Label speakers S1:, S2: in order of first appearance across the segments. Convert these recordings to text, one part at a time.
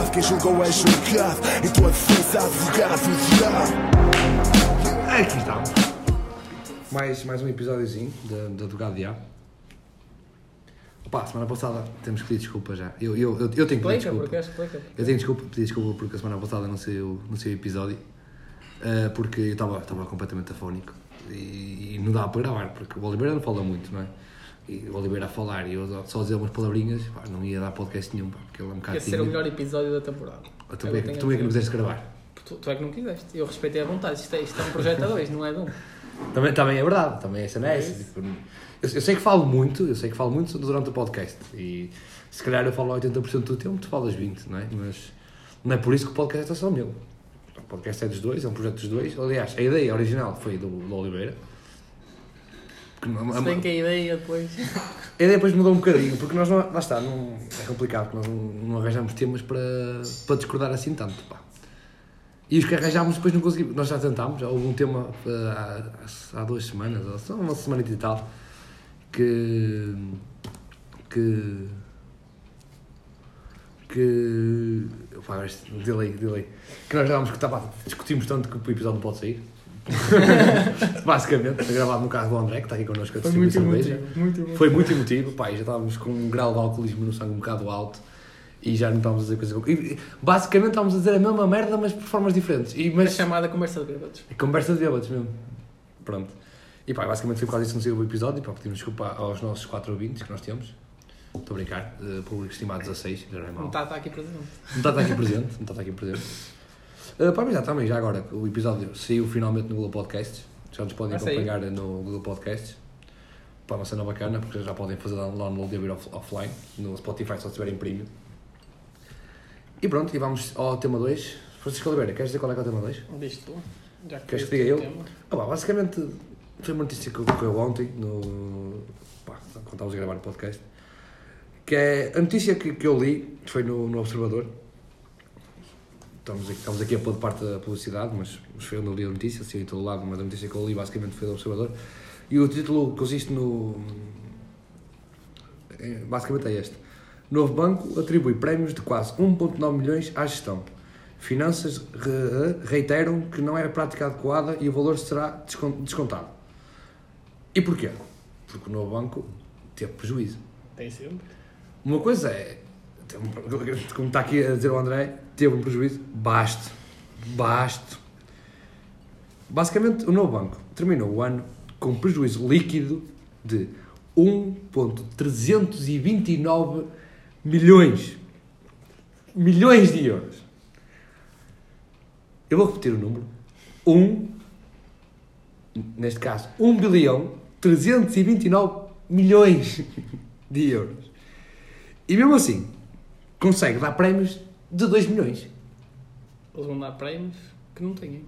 S1: lado. Quem julgou é julgado. Em tua defesa, advogado, diabo.
S2: Aqui estamos. Mais, mais um episódiozinho da Advogado Diabo. Opa, semana passada temos que pedir desculpa já. Eu, eu, eu, eu tenho que pedir desculpa.
S3: porque explica.
S2: Eu tenho desculpa, pedir desculpa porque a semana passada não saiu, não saiu episódio. ah, porque eu estava estava completamente afónico. E, e não dava para gravar, porque o Oliveira não fala muito, não é? E o Oliveira a falar e eu só dizer umas palavrinhas, pá, não ia dar podcast nenhum, pá, porque ele é um bocado
S3: o melhor episódio da temporada.
S2: Ah, Tu
S3: É
S2: é tu é que não
S3: dizer.
S2: quiseste gravar.
S3: Tu, tu é que não quiseste. Eu respeitei a vontade. Isto é, isto é um projeto a dois, não é de um.
S2: Também, também é verdade, também essa não é essa. Tipo, eu, eu sei que falo muito, eu sei que falo muito durante o podcast e se calhar eu falo 80% do tempo, tu falas 20%, não é? Mas não é por isso que o podcast é só meu. O podcast é dos dois, é um projeto dos dois. Aliás, a ideia original foi do, do Oliveira. Porque não-
S3: Se bem que a ideia depois.
S2: a ideia depois mudou um bocadinho, porque nós não, lá está, não, é complicado, nós não, não arranjamos temas para, para discordar assim tanto, pá. E os que arranjámos depois não conseguimos, nós já tentámos, já houve um tema eh, há, há duas semanas, ou só uma semana e tal, que, que, que, pá, delay, delay, que nós já que estava, discutimos tanto que o episódio não pode sair. Basicamente, foi gravado no carro do André, que está aqui connosco a distribuir cerveja.
S3: Muito emotivo.
S2: Foi muito emotivo, pá, já estávamos com um grau de alcoolismo no sangue um bocado alto e já não estávamos a dizer coisa. E, basicamente estávamos a dizer a mesma merda, mas por formas diferentes. E,
S3: A
S2: mas
S3: chamada conversa de bêbados.
S2: conversa de bêbados mesmo. Pronto. E pá, basicamente foi por causa disso que não saiu o episódio. E pá, pedimos desculpa aos nossos quatro ouvintes que nós temos. Estou a brincar, uh, público estimado 16, já não é
S3: Não
S2: mal.
S3: está, está aqui presente.
S2: Não está aqui presente, não está aqui presente. Uh, pá, mas já também, já agora, o episódio saiu finalmente no Google Podcasts. Já nos podem
S3: Ah,
S2: acompanhar no Google Podcasts. Pá, uma cena bacana, porque já podem fazer download e ouvir off- offline. No Spotify, só se tiverem premium. E pronto, e vamos ao tema 2. Francisco Oliveira, queres dizer qual é que é o tema 2?
S3: Diz tu. Já que
S2: Queres que diga eu?
S3: tema.
S2: Ah, pá, basicamente, foi uma notícia que ocorreu ontem, no, pá, quando estávamos a gravar o podcast, que é a notícia que, que eu li, foi no, no Observador. Estamos aqui, estamos aqui a pôr de parte da publicidade, mas, mas foi onde eu li a notícia, saiu em todo lado, mas a notícia que eu li basicamente foi do Observador. E o título consiste no. é, Basicamente é este. Novo banco atribui prémios de quase 1,9 milhões à gestão. Finanças re- reiteram que não era prática adequada e o valor será descon- descontado. E porquê? Porque o novo banco teve prejuízo.
S3: Tem sempre.
S2: Uma coisa é, como está aqui a dizer o André, teve um prejuízo basto. Basto. Basicamente, o novo banco terminou o ano com um prejuízo líquido de 1,329 milhões. Milhões de euros. Eu vou repetir o número. 1, neste caso, 1 bilhão 329 milhões de euros. E mesmo assim, consegue dar prémios de 2 milhões.
S3: Eles vão dar prémios que não têm.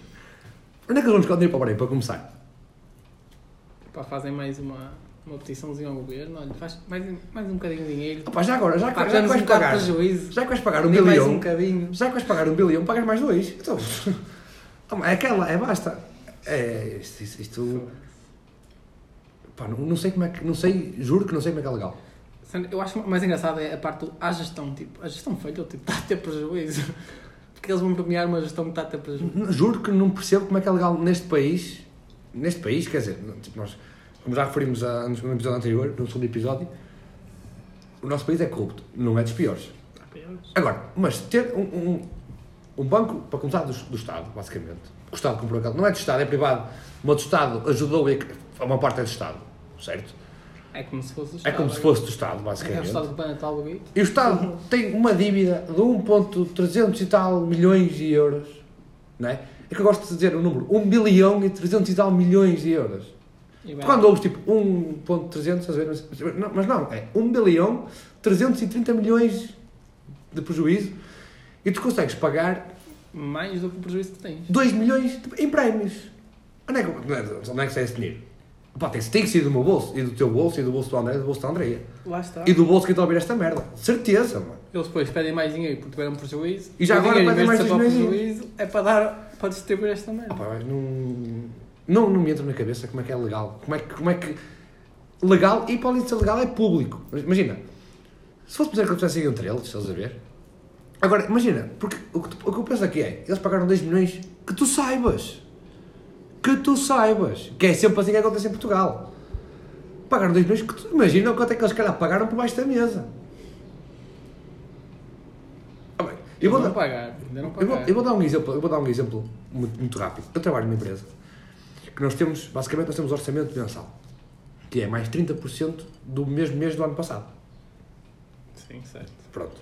S2: Onde é que eles vão buscar o dinheiro para o prémio, para começar?
S3: Pá, fazem mais uma, uma petiçãozinha ao governo. Olha, faz mais, mais um bocadinho de dinheiro.
S2: Opa, já agora, já, que-
S3: Pá,
S2: já que
S3: temos
S2: vais
S3: um
S2: pagar,
S3: prejuízo.
S2: já que vais pagar um bilhão,
S3: um bocadinho.
S2: já que vais pagar um bilhão, pagas mais dois. Então, é aquela, é basta. É, isto, isto, isto- pá, não, não sei como é que, não sei, juro que não sei como é que é legal.
S3: Eu acho mais engraçado é a parte do à gestão. Tipo, a gestão feita, tipo, está a ter prejuízo. Porque eles vão premiar uma gestão que está a ter prejuízo.
S2: Juro que não percebo como é que é legal neste país, neste país, quer dizer, tipo, nós, como já referimos a, no episódio anterior, no segundo episódio, o nosso país é corrupto, não é dos piores. Agora, mas ter um, um, um banco, para começar, do, do Estado, basicamente, o Estado comprou aquele, não é do Estado, é privado, mas do Estado ajudou e uma parte é do Estado, certo?
S3: É como se fosse o
S2: É
S3: Estado.
S2: como se fosse do Estado,
S3: É o
S2: basicamente.
S3: Estado do Planeta Albuquerque.
S2: E o Estado tem uma dívida de 1.300 e tal milhões de euros, não é? É que eu gosto de dizer o número, 1 bilhão e 300 e tal milhões de euros. Quando ouves tipo 1.300, estás a ver? Mas não, mas não, é 1 bilhão 330 milhões de prejuízo e tu consegues pagar
S3: Mais do que o prejuízo que tens.
S2: 2 milhões em prémios. Onde é que, onde é que sai esse dinheiro? Pá, tem, tem que ser do meu bolso, e do teu bolso, e do bolso do André, e do bolso da Andreia.
S3: Lá está.
S2: E do bolso que está a ouvir esta merda. Certeza, mano.
S3: Eles depois pedem mais dinheiro porque tiveram prejuízo.
S2: E já agora
S3: dinheiro,
S2: pedem mais
S3: ser para o
S2: dois
S3: prejuízo, é para dar para distribuir esta merda.
S2: Ah, pá, mas não, não, não me entra na cabeça como é que é legal. Como é que, como é que legal, e para além de ser legal, é público. Imagina, se fosse dizer que acontecesse entre eles, estás a ver? Agora, imagina, porque o que, tu- o que eu penso aqui é, eles pagaram 2 milhões que tu saibas. Que tu saibas. Que é sempre assim que acontece em Portugal. Pagaram 2 milhões que tu imagina quanto é que eles calhar pagaram por baixo da mesa. Ah, eu vou dar-
S3: pagar.
S2: Eu vou, eu vou dar um exemplo, eu vou dar um exemplo muito, muito rápido. Eu trabalho numa empresa que nós temos, basicamente, nós temos orçamento mensal, que é mais 30% do mesmo mês do ano passado.
S3: Sim, certo.
S2: Pronto.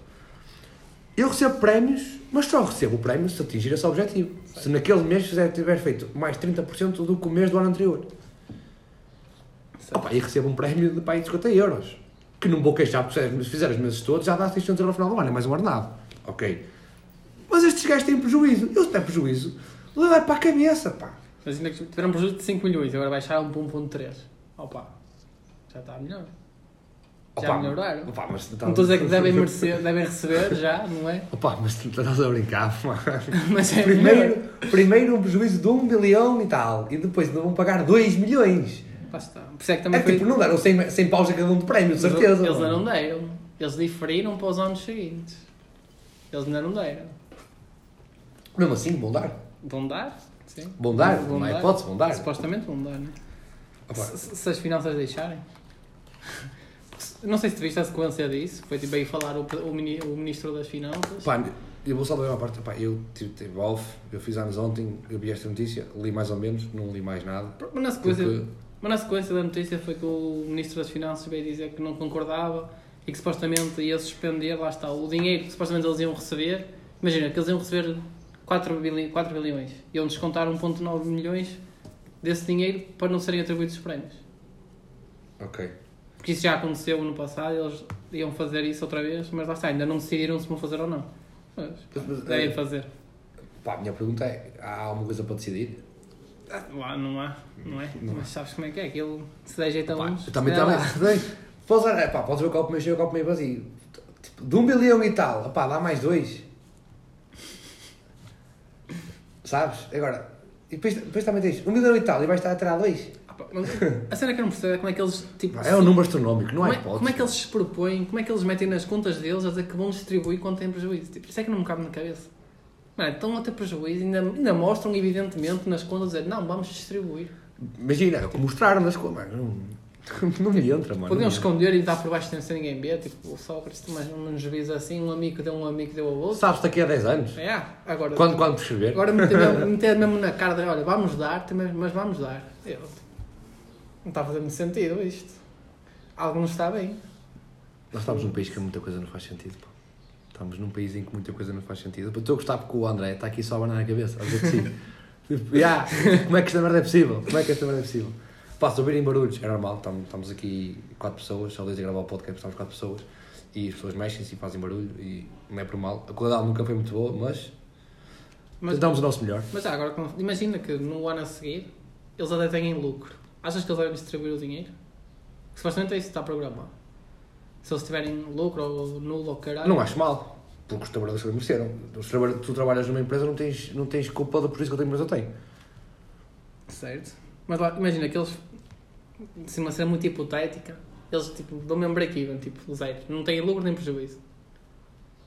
S2: Eu recebo prémios, mas só recebo o prémio se atingir esse objetivo. Se naquele mês fizer, tiver feito mais 30% do que o mês do ano anterior. Opa, e recebo um prémio de de 50 euros. Que não vou queixar, porque se fizer os meses todos, já dá 600 euros no final do ano, é mais um ordenado. Ok. Mas estes gajos têm prejuízo. Eles têm prejuízo. Levar para a cabeça, pá.
S3: Mas ainda que tiveram prejuízo de 5 milhões, agora baixaram para 1.3. Opa, já está melhor. Já
S2: Opa,
S3: melhoraram.
S2: Opa, mas
S3: Não estou a dizer que devem, merecer, devem receber já, não é?
S2: Opa, mas estás a brincar.
S3: Mas é
S2: Primeiro,
S3: melhor.
S2: primeiro um prejuízo de 1 bilhão e tal. E depois ainda vão pagar 2 milhões.
S3: Está. Por isso é que também
S2: É
S3: foi...
S2: tipo, não deram 100, 100 paus a cada um de prémio, de certeza.
S3: Eles ainda não deram. Eles diferiram para os anos seguintes. Eles ainda não deram.
S2: Mesmo assim, vão dar.
S3: Vão dar? Sim.
S2: Vão dar,
S3: Vão dar.
S2: hipótese, vão dar.
S3: Supostamente vão dar, não é?
S2: Opa,
S3: Se, se as finanças deixarem. Não sei se te viste a sequência disso. Foi tipo aí falar o, o, o Ministro das Finanças.
S2: Pá, eu vou só dar uma parte. Pá, eu tive, tive off, eu fiz anos ontem, eu vi esta notícia, li mais ou menos, não li mais nada.
S3: Mas na, sequência,
S2: Porque,
S3: mas na sequência da notícia foi que o Ministro das Finanças veio dizer que não concordava e que supostamente ia suspender, lá está, o dinheiro que supostamente eles iam receber. Imagina que eles iam receber 4, bilhões, 4 bilhões. Iam descontar 1,9 milhões desse dinheiro para não serem atribuídos os prémios.
S2: ok.
S3: Porque isso já aconteceu no passado, eles iam fazer isso outra vez, mas lá está, ainda não decidiram se vão fazer ou não. Mas
S2: Mas, eh,
S3: fazer.
S2: Pá, a minha pergunta é: há alguma coisa para decidir?
S3: Não há, não há, não é? Mas sabes como é que é? Aquilo se der jeito a uns.
S2: também, também,
S3: lá.
S2: Podes, dar- pá, podes ver o copo meio cheio o copo meio vazio. Tipo, de um bilhão e tal, pá, dá mais dois. Sabes? Agora, e depois, depois também tens um milhão e tal e vais estar a tirar dois.
S3: A cena que eu não percebo é como é que eles. Tipo,
S2: É um número astronómico, não
S3: é,
S2: hipótese.
S3: como é que eles se propõem, como é que eles metem nas contas deles a dizer que vão distribuir quando têm prejuízo? Tipo, isso é que não me cabe na cabeça. Mano, estão a ter prejuízo e ainda, ainda mostram evidentemente nas contas a dizer não, vamos distribuir.
S2: Imagina, é o que mostraram nas coisas. Não, não me entra, mano.
S3: Podiam esconder e dar por baixo sem ninguém ver, tipo, o Sócrates, mas não nos visa assim, um amigo deu um amigo deu ao
S2: entra.
S3: outro.
S2: Sabes daqui a 10 anos?
S3: É, agora.
S2: Quando, quando perceber?
S3: Agora meter mesmo, meter mesmo na cara de olha, vamos dar, mas, mas vamos dar. Eu, não está a fazer muito sentido isto. Alguns está bem.
S2: Nós estamos num país que muita coisa não faz sentido, pá. Estamos num país em que muita coisa não faz sentido. Eu Estou a gostar porque o André está aqui só a abanar a cabeça, a dizer que sim. Tipo, "Ya, como é que esta merda é possível? Como é que esta merda é possível? Pá, se ouvirem barulhos, é normal, estamos, aqui quatro pessoas, só desde a gravar o podcast estamos quatro pessoas e as pessoas mexem-se e fazem barulho e não é por mal. A qualidade nunca foi muito boa, mas,
S3: Mas,
S2: tentamos o nosso melhor.
S3: mas já, agora imagina que no ano a seguir eles até têm lucro. Achas que eles devem distribuir o dinheiro? Supostamente é isso que está programado. Se eles tiverem lucro ou nulo ou caralho.
S2: Não acho mal, porque os trabalhadores também mereceram. Tu trabalhas numa empresa, não tens, não tens culpa da prejuízo que a empresa tem.
S3: Certo. Mas lá, imagina que eles. Se uma cena muito hipotética, eles tipo, dão mesmo break-even, tipo, zero. Não têm lucro nem prejuízo.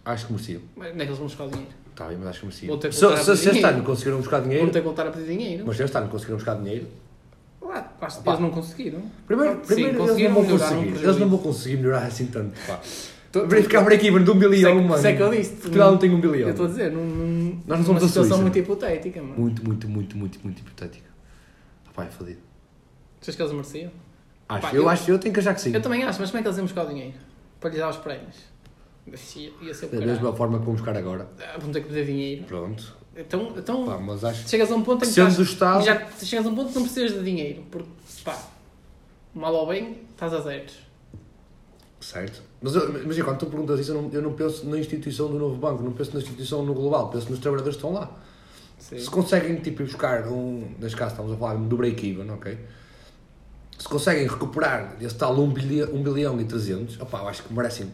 S2: Acho que mereciam.
S3: Mas onde é que eles vão buscar o dinheiro?
S2: Está bem, mas acho que mereciam.
S3: Que
S2: Se,
S3: a
S2: se, se este ano conseguiram buscar
S3: Vão
S2: dinheiro,
S3: ter que voltar a pedir dinheiro.
S2: mas se este ano conseguiram buscar dinheiro,
S3: Lá, pá,
S2: Pá.
S3: eles não conseguiram.
S2: primeiro,
S3: Sim,
S2: primeiro eles não
S3: conseguiram
S2: vão
S3: melhorar um
S2: conseguir.
S3: prejuízo.
S2: Eles não vão conseguir melhorar assim tanto, pá. Verificar break-even de um bilhão,
S3: Sei
S2: mano.
S3: sei que eu disse.
S2: Portugal não tem um bilhão.
S3: Eu estou a dizer, num, num,
S2: Nós não somos
S3: uma situação muito hipotética, mano.
S2: Muito, muito, muito, muito, muito hipotética. Pá, é fodido.
S3: Achas que eles mereciam?
S2: Acho,
S3: Pá,
S2: eu,
S3: eu-
S2: acho, eu tenho que achar que sim.
S3: Eu também acho, mas como é que eles iam buscar o dinheiro? Para lhes dar os prémios? Ia, ia ser
S2: Da
S3: o
S2: mesma
S3: caralho.
S2: forma que vamos buscar agora.
S3: Ah, Vão ter que pedir dinheiro.
S2: Pronto.
S3: Então, então
S2: Pá, mas acho
S3: chegas a um ponto em que
S2: Sendo
S3: estás-
S2: do Estado-
S3: já chegas a um ponto que não precisas de dinheiro. Porque, pá, mal ou bem, estás a zeros.
S2: certo. Mas, eu- mas quando tu perguntas isso, eu não, eu não penso na instituição do novo banco, não penso na instituição no global, penso nos trabalhadores que estão lá.
S3: Sim.
S2: Se conseguem tipo, ir buscar um. Neste caso estamos a falar do break-even, ok? Se conseguem recuperar esse tal 1 bilhão, 1 bilhão e 300, opá, eu acho que merecem.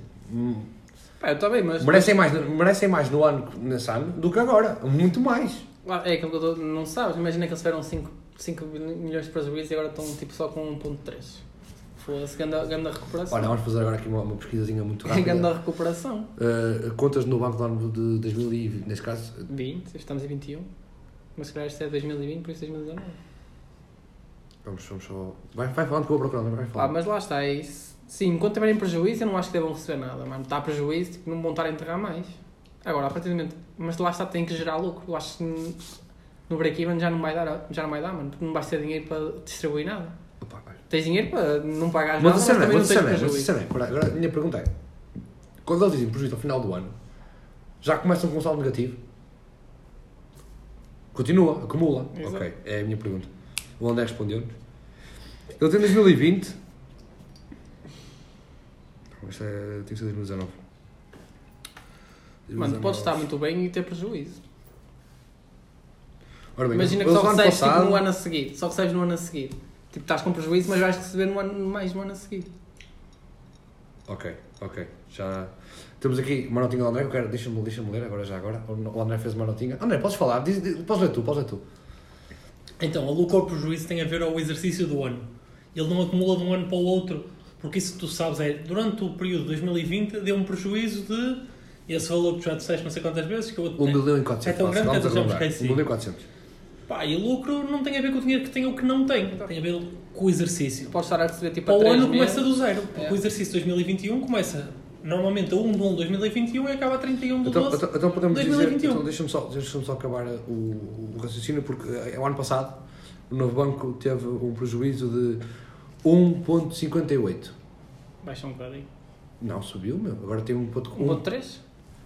S3: Pá, eu também, mas.
S2: Merecem mais, merecem mais no ano, nesse ano do que agora. Muito mais.
S3: Lá, É aquilo que eu tô, não sabes. Imagina que eles tiveram 5, 5 milhões de prejuízos e agora estão tipo só com 1.3. Foda-se, ganda, ganda recuperação.
S2: Olha, vamos fazer agora aqui uma, uma pesquisazinha muito rápida.
S3: ganda recuperação.
S2: Uh, contas no banco do ano de 2020, neste caso.
S3: 20, estamos em 21. Mas se calhar isto é 2020, por isso 2019.
S2: Vamos, vamos só. Vai, vai falando que eu vou procurando, vai
S3: Ah,
S2: falando.
S3: mas lá está, é isso. Sim, enquanto tiverem prejuízo, eu não acho que devam receber nada, mano. Está a prejuízo, tipo, não vão estar a enterrar mais. Agora, a partir do momento. Mas lá está, tem que gerar lucro. Eu acho que no break-even já não vai dar, já não vai dar, mano. Porque não vais ter dinheiro para distribuir nada.
S2: Opa.
S3: Tens dinheiro para não pagar
S2: Mas
S3: nada, mas também não
S2: mas
S3: tens
S2: é, mas a
S3: prejuízo.
S2: cena é. Agora, agora a minha pergunta é: quando eles dizem prejuízo ao final do ano, já começam com um saldo negativo? Continua, acumula.
S3: Exato.
S2: Ok, é a minha pergunta. O André respondeu-nos. Ele tem 2020. Isto é, tem que ser 2019.
S3: Mano, tu
S2: 2019.
S3: podes estar muito bem e ter prejuízo.
S2: Ora bem,
S3: Imagina que só recebes tipo,
S2: passado-
S3: no ano a seguir. Só recebes no ano a seguir. Tipo, estás com prejuízo, mas vais receber no ano, mais no ano a seguir.
S2: Ok, ok. Já temos aqui uma notinha do André, quero, deixa-me deixa ler agora já agora. O André fez uma notinha. André, podes falar? Diz, diz, podes ler tu, podes ler tu.
S4: Então, o lucro ou prejuízo tem a ver ao exercício do ano. Ele não acumula de um ano para o outro, porque isso que tu sabes é, durante o período de 2020, deu um prejuízo de esse valor que tu já disseste não sei quantas vezes, que eu
S2: 1 milhão e 400.
S4: É tão grande que eu já me esqueci.
S2: 1 milhão e 400.
S4: Pá, e o lucro não tem a ver com o dinheiro que tem ou que não tem, tem a ver com o exercício.
S3: Podes estar a receber tipo a
S4: o
S3: 3
S4: ano começa do zero, porque
S3: É.
S4: o exercício 2021 começa normalmente a 1 de 1 de 2021 e acaba a 31 de
S2: Então,
S4: 12
S2: então, então podemos
S4: 2021.
S2: dizer. Então deixa-me só, deixa só acabar o, o raciocínio, porque eh, o ano passado o novo banco teve um prejuízo de 1,58.
S3: Baixa um bocadinho.
S2: Não, subiu, meu. Agora tem 1,1.
S3: 1.3?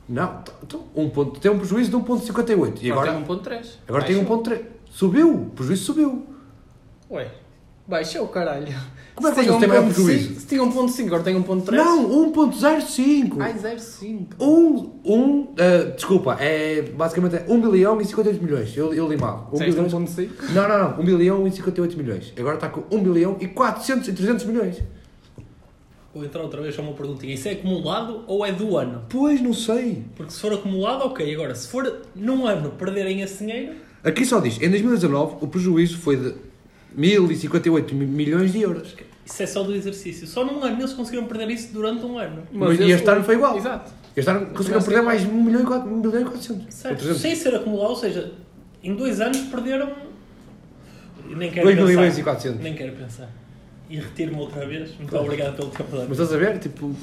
S2: Não, então, um ponto, tem um prejuízo de 1,58. E agora,
S3: tem 1.3.
S2: agora tem
S3: Baixou.
S2: 1,3. Subiu, o prejuízo subiu.
S3: Ué, baixou, caralho.
S2: Como é que
S3: Se tinha
S2: vocês têm maior
S3: 1.5,
S2: prejuízo?
S3: Se tinha 1.5, agora tem 1.3.
S2: Não, 1,05.
S3: Ai, 0.5.
S2: Um, um, eh, desculpa, é basicamente é 1 bilhão e 58 milhões. Eu, eu li mal. 1
S3: Disseste
S2: bilhão,
S3: 1.5?
S2: não, não, não. 1 bilhão e 58 milhões. Agora está com 1 bilhão e 400 e 300 milhões.
S4: Vou entrar outra vez só uma perguntinha. Isso é acumulado ou é do ano?
S2: Pois, não sei.
S4: Porque se for acumulado, ok. Agora, se for num ano perderem esse dinheiro,
S2: Aqui só diz, em 2019 o prejuízo foi de 1058 mi- milhões de euros.
S4: isso é só do exercício. Só num ano eles conseguiram perder isso durante um ano.
S2: Mas
S3: esse-
S2: este ano foi igual.
S3: Exato.
S2: Este ano conseguiram perder mais 1 milhão e 4, 1 bilhão e 400. Ou
S4: Certo?
S2: 300.
S4: Sem ser acumulado, ou seja, em dois anos perderam. Nem quero
S2: 2 milhões e 400.
S4: Nem quero pensar. E retiro-me outra vez. Muito obrigado pelo tempo.
S2: Mas estás a ver, tipo...